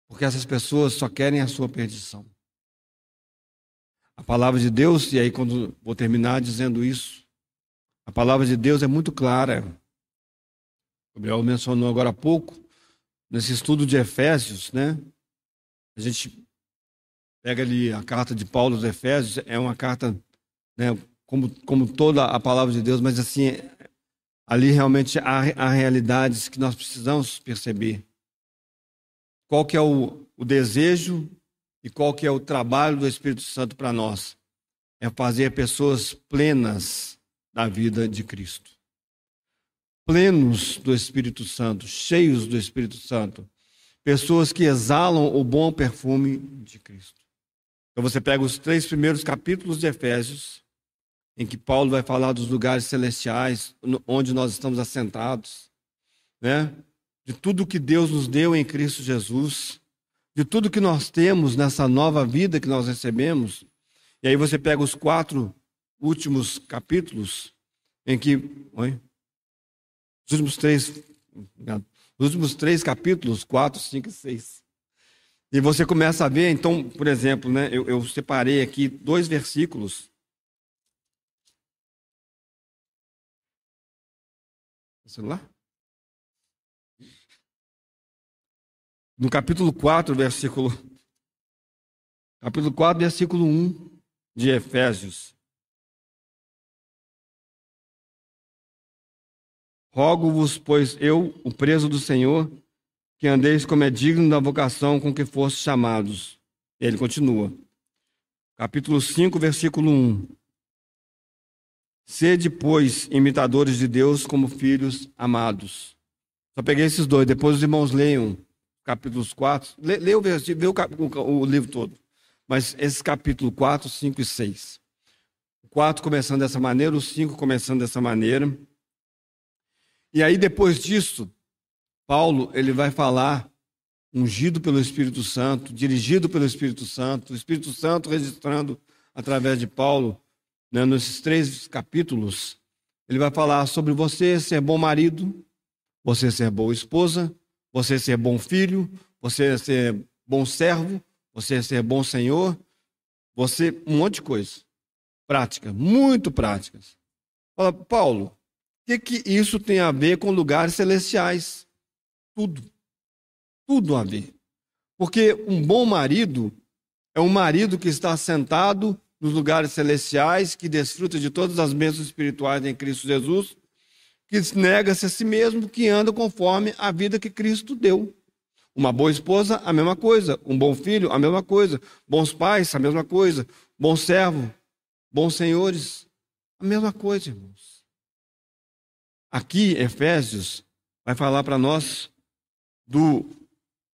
Porque essas pessoas só querem a sua perdição. A palavra de Deus, e aí quando vou terminar dizendo isso, a palavra de Deus é muito clara. Gabriel mencionou agora há pouco, nesse estudo de Efésios, né? A gente pega ali a carta de Paulo aos Efésios, é uma carta, né, como, como toda a palavra de Deus, mas assim, ali realmente há, há realidades que nós precisamos perceber. Qual que é o, o desejo e qual que é o trabalho do Espírito Santo para nós? É fazer pessoas plenas da vida de Cristo plenos do Espírito Santo, cheios do Espírito Santo. Pessoas que exalam o bom perfume de Cristo. Então você pega os três primeiros capítulos de Efésios, em que Paulo vai falar dos lugares celestiais, onde nós estamos assentados, né? de tudo que Deus nos deu em Cristo Jesus, de tudo que nós temos nessa nova vida que nós recebemos. E aí você pega os quatro últimos capítulos, em que. Oi? Os últimos três, os últimos três capítulos, 4, 5 e 6. E você começa a ver, então, por exemplo, né, eu, eu separei aqui dois versículos. Celular? No capítulo 4, versículo. Capítulo 4, versículo 1 de Efésios. Rogo-vos, pois eu, o preso do Senhor, que andeis como é digno da vocação com que fostes chamados. Ele continua. Capítulo 5, versículo 1. Sede, pois, imitadores de Deus como filhos amados. Só peguei esses dois, depois os irmãos leiam capítulos 4. Lê, lê o, versículo, lê o, o, o livro todo. Mas esses capítulos 4, 5 e 6. O 4 começando dessa maneira, o 5 começando dessa maneira. E aí, depois disso, Paulo ele vai falar, ungido pelo Espírito Santo, dirigido pelo Espírito Santo, o Espírito Santo registrando através de Paulo, né, nesses três capítulos, ele vai falar sobre você ser bom marido, você ser boa esposa, você ser bom filho, você ser bom servo, você ser bom senhor, você um monte de coisa. Prática, muito práticas. Fala, Paulo, que, que isso tem a ver com lugares celestiais? Tudo. Tudo a ver. Porque um bom marido é um marido que está sentado nos lugares celestiais, que desfruta de todas as bênçãos espirituais em Cristo Jesus, que nega-se a si mesmo, que anda conforme a vida que Cristo deu. Uma boa esposa, a mesma coisa. Um bom filho, a mesma coisa. Bons pais, a mesma coisa. Bom servo, bons senhores, a mesma coisa, irmãos. Aqui, Efésios vai falar para nós do,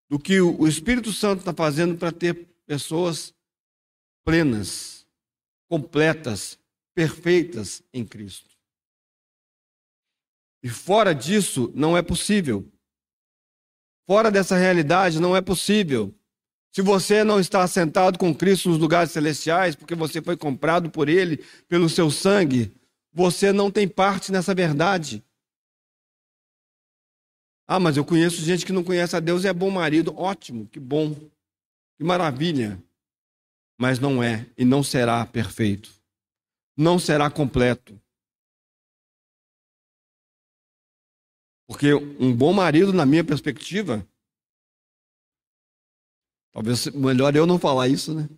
do que o Espírito Santo está fazendo para ter pessoas plenas, completas, perfeitas em Cristo. E fora disso, não é possível. Fora dessa realidade, não é possível. Se você não está sentado com Cristo nos lugares celestiais, porque você foi comprado por Ele, pelo seu sangue, você não tem parte nessa verdade. Ah, mas eu conheço gente que não conhece a Deus e é bom marido. Ótimo, que bom, que maravilha. Mas não é e não será perfeito. Não será completo. Porque um bom marido, na minha perspectiva, talvez melhor eu não falar isso, né?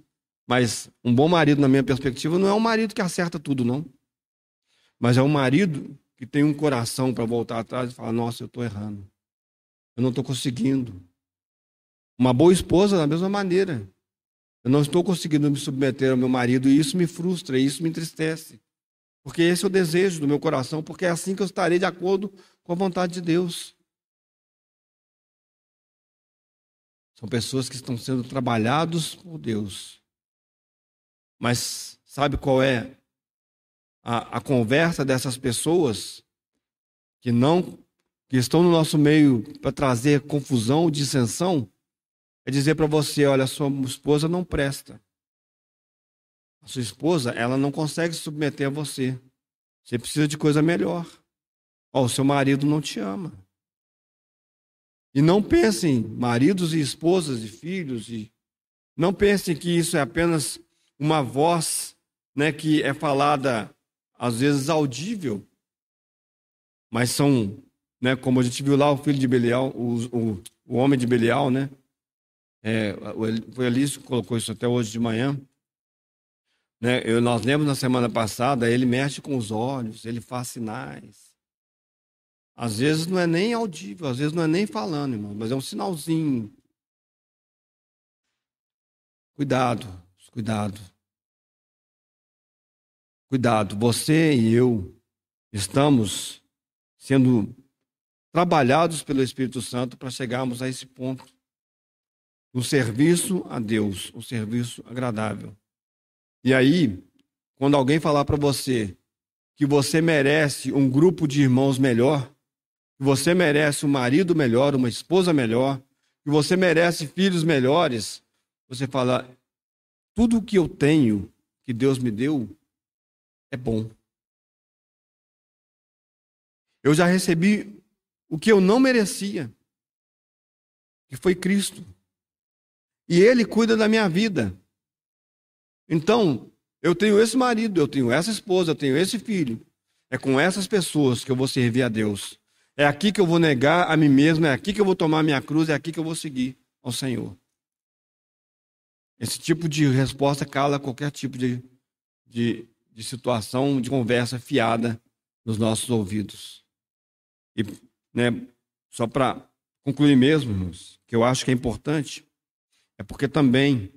Mas um bom marido, na minha perspectiva, não é um marido que acerta tudo, não. Mas é um marido que tem um coração para voltar atrás e falar: Nossa, eu estou errando. Eu não estou conseguindo. Uma boa esposa, da mesma maneira. Eu não estou conseguindo me submeter ao meu marido e isso me frustra, isso me entristece. Porque esse é o desejo do meu coração, porque é assim que eu estarei de acordo com a vontade de Deus. São pessoas que estão sendo trabalhados por Deus. Mas sabe qual é a, a conversa dessas pessoas que não que estão no nosso meio para trazer confusão, dissensão, é dizer para você, olha, sua esposa não presta. A sua esposa, ela não consegue se submeter a você. Você precisa de coisa melhor. Ó, o seu marido não te ama. E não pensem, maridos e esposas e filhos, e não pensem que isso é apenas uma voz né, que é falada às vezes audível, mas são, né, como a gente viu lá, o filho de Belial, o, o, o homem de Belial, né? É, foi ali que colocou isso até hoje de manhã. Né? Eu, nós lemos na semana passada, ele mexe com os olhos, ele faz sinais. Às vezes não é nem audível, às vezes não é nem falando, irmão, mas é um sinalzinho. Cuidado, cuidado. Cuidado, você e eu estamos sendo trabalhados pelo Espírito Santo para chegarmos a esse ponto. Um serviço a Deus, um serviço agradável. E aí, quando alguém falar para você que você merece um grupo de irmãos melhor, que você merece um marido melhor, uma esposa melhor, que você merece filhos melhores, você fala: tudo o que eu tenho, que Deus me deu, é bom. Eu já recebi o que eu não merecia, que foi Cristo. E Ele cuida da minha vida. Então, eu tenho esse marido, eu tenho essa esposa, eu tenho esse filho. É com essas pessoas que eu vou servir a Deus. É aqui que eu vou negar a mim mesmo, é aqui que eu vou tomar minha cruz, é aqui que eu vou seguir ao Senhor. Esse tipo de resposta cala qualquer tipo de, de de situação de conversa fiada nos nossos ouvidos. E, né, só para concluir mesmo, irmãos, que eu acho que é importante, é porque também,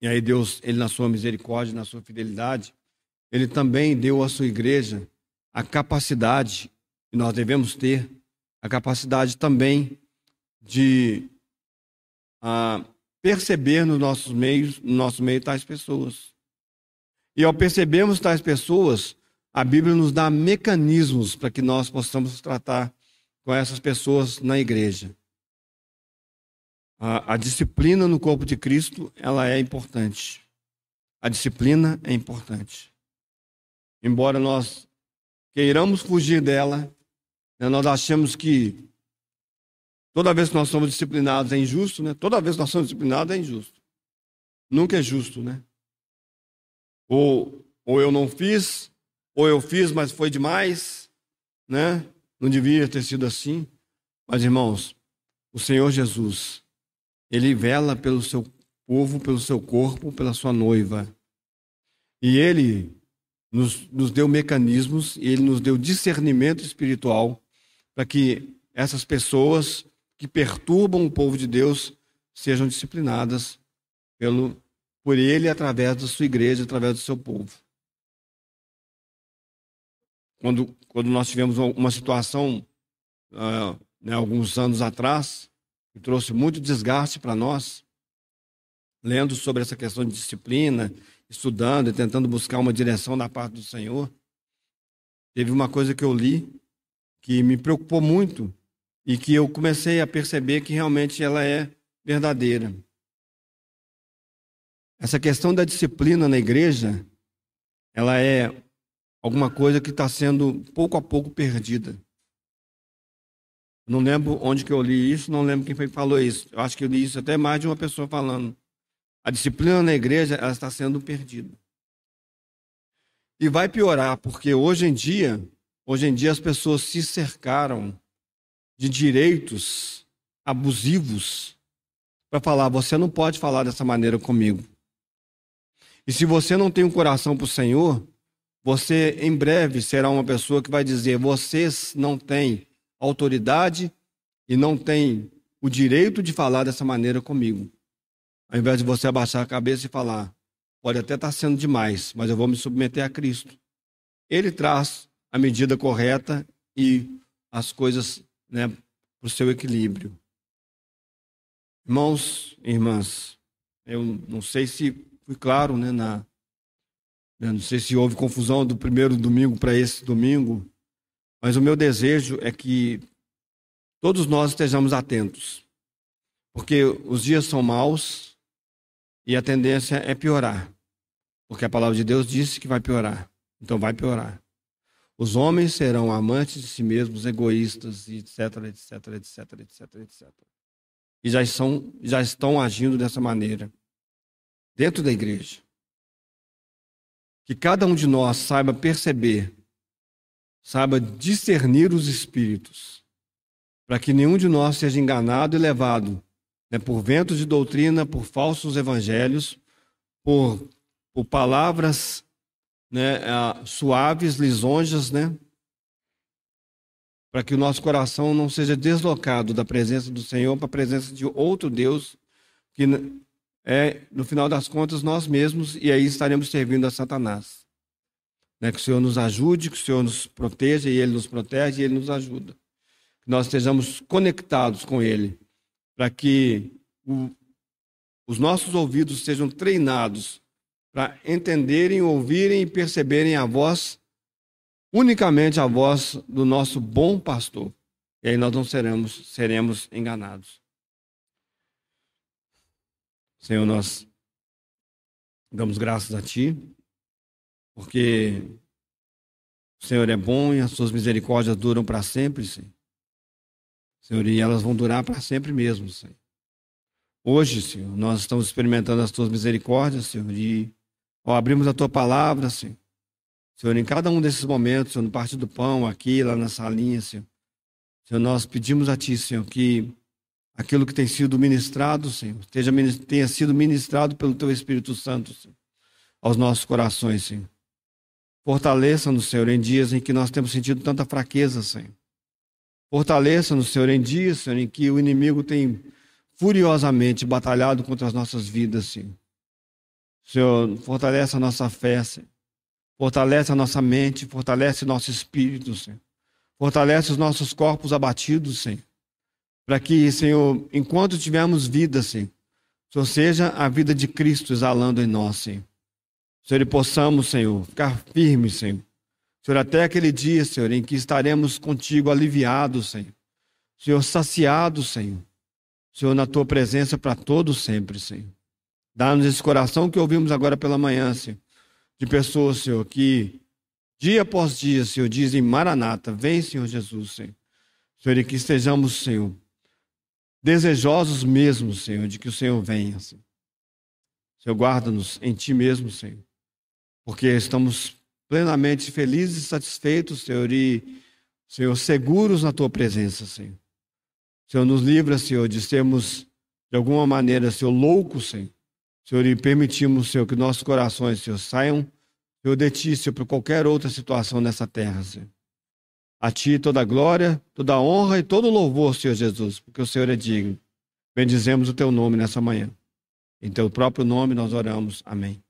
e aí Deus, ele na sua misericórdia, na sua fidelidade, ele também deu à sua igreja a capacidade, e nós devemos ter, a capacidade também de uh, perceber nos nossos meios, no nosso meio tais pessoas. E ao percebermos tais pessoas, a Bíblia nos dá mecanismos para que nós possamos tratar com essas pessoas na igreja. A, a, disciplina no corpo de Cristo, ela é importante. A disciplina é importante. Embora nós queiramos fugir dela, né, nós achamos que toda vez que nós somos disciplinados é injusto, né? Toda vez que nós somos disciplinados é injusto. Nunca é justo, né? Ou, ou eu não fiz, ou eu fiz, mas foi demais, né? Não devia ter sido assim. Mas, irmãos, o Senhor Jesus, Ele vela pelo seu povo, pelo seu corpo, pela sua noiva. E Ele nos, nos deu mecanismos, Ele nos deu discernimento espiritual para que essas pessoas que perturbam o povo de Deus sejam disciplinadas pelo por ele através da sua igreja, através do seu povo. Quando, quando nós tivemos uma situação, uh, né, alguns anos atrás, que trouxe muito desgaste para nós, lendo sobre essa questão de disciplina, estudando e tentando buscar uma direção da parte do Senhor, teve uma coisa que eu li que me preocupou muito e que eu comecei a perceber que realmente ela é verdadeira. essa questão da disciplina na igreja, ela é alguma coisa que está sendo pouco a pouco perdida. Não lembro onde que eu li isso, não lembro quem foi que falou isso. Eu acho que eu li isso até mais de uma pessoa falando. A disciplina na igreja ela está sendo perdida. E vai piorar, porque hoje em dia, hoje em dia as pessoas se cercaram de direitos abusivos para falar, você não pode falar dessa maneira comigo. E se você não tem um coração para o Senhor, você em breve será uma pessoa que vai dizer: vocês não têm autoridade e não têm o direito de falar dessa maneira comigo. Ao invés de você abaixar a cabeça e falar: pode até estar sendo demais, mas eu vou me submeter a Cristo. Ele traz a medida correta e as coisas né, para o seu equilíbrio. Irmãos e irmãs, eu não sei se fui claro, né, na, né, não sei se houve confusão do primeiro domingo para esse domingo, mas o meu desejo é que todos nós estejamos atentos, porque os dias são maus e a tendência é piorar, porque a palavra de Deus disse que vai piorar, então vai piorar. Os homens serão amantes de si mesmos, egoístas, etc, etc, etc, etc, etc e já, são, já estão agindo dessa maneira dentro da igreja. Que cada um de nós saiba perceber, saiba discernir os espíritos, para que nenhum de nós seja enganado e levado né, por ventos de doutrina, por falsos evangelhos, por, por palavras né, suaves, lisonjas, né, para que o nosso coração não seja deslocado da presença do Senhor para a presença de outro Deus, que é, no final das contas, nós mesmos, e aí estaremos servindo a Satanás. Né? Que o Senhor nos ajude, que o Senhor nos proteja, e Ele nos protege, e Ele nos ajuda. Que nós estejamos conectados com Ele, para que o, os nossos ouvidos sejam treinados para entenderem, ouvirem e perceberem a voz unicamente a voz do nosso bom pastor. E aí nós não seremos, seremos enganados. Senhor, nós damos graças a Ti, porque o Senhor é bom e as Suas misericórdias duram para sempre, Senhor. Senhor, e elas vão durar para sempre mesmo, Senhor. Hoje, Senhor, nós estamos experimentando as Tuas misericórdias, Senhor, e ao abrirmos a Tua palavra, Senhor, Senhor, em cada um desses momentos, Senhor, no Partido do Pão, aqui, lá na salinha, Senhor, Senhor, nós pedimos a Ti, Senhor, que aquilo que tem sido ministrado, Senhor, esteja, tenha sido ministrado pelo Teu Espírito Santo, Senhor, aos nossos corações, Senhor. Fortaleça-nos, Senhor, em dias em que nós temos sentido tanta fraqueza, Senhor. Fortaleça-nos, Senhor, em dias, Senhor, em que o inimigo tem furiosamente batalhado contra as nossas vidas, Senhor. Senhor, fortaleça a nossa fé, Senhor. Fortalece a nossa mente, fortalece nosso espírito, Senhor. Fortalece os nossos corpos abatidos, Senhor. Para que, Senhor, enquanto tivermos vida, Senhor, Senhor, seja a vida de Cristo exalando em nós, Senhor. Senhor, e possamos, Senhor, ficar firmes, Senhor. Senhor, até aquele dia, Senhor, em que estaremos contigo aliviados, Senhor. Senhor, saciados, Senhor. Senhor, na tua presença para todos sempre, Senhor. Dá-nos esse coração que ouvimos agora pela manhã, Senhor de pessoas, Senhor, que dia após dia, Senhor, dizem Maranata, vem, Senhor Jesus, Senhor. Senhor, e que estejamos, Senhor, desejosos mesmo, Senhor, de que o Senhor venha, Senhor. Senhor, guarda-nos em Ti mesmo, Senhor, porque estamos plenamente felizes e satisfeitos, Senhor, e, Senhor, seguros na Tua presença, Senhor. Senhor, nos livra, Senhor, de sermos, de alguma maneira, Senhor, loucos, Senhor, Senhor, e permitimos, Senhor, que nossos corações, Senhor, saiam, Senhor, de Ti, Senhor, por qualquer outra situação nessa terra, Senhor. A Ti toda a glória, toda a honra e todo o louvor, Senhor Jesus, porque o Senhor é digno. Bendizemos o Teu nome nessa manhã. Em Teu próprio nome nós oramos. Amém.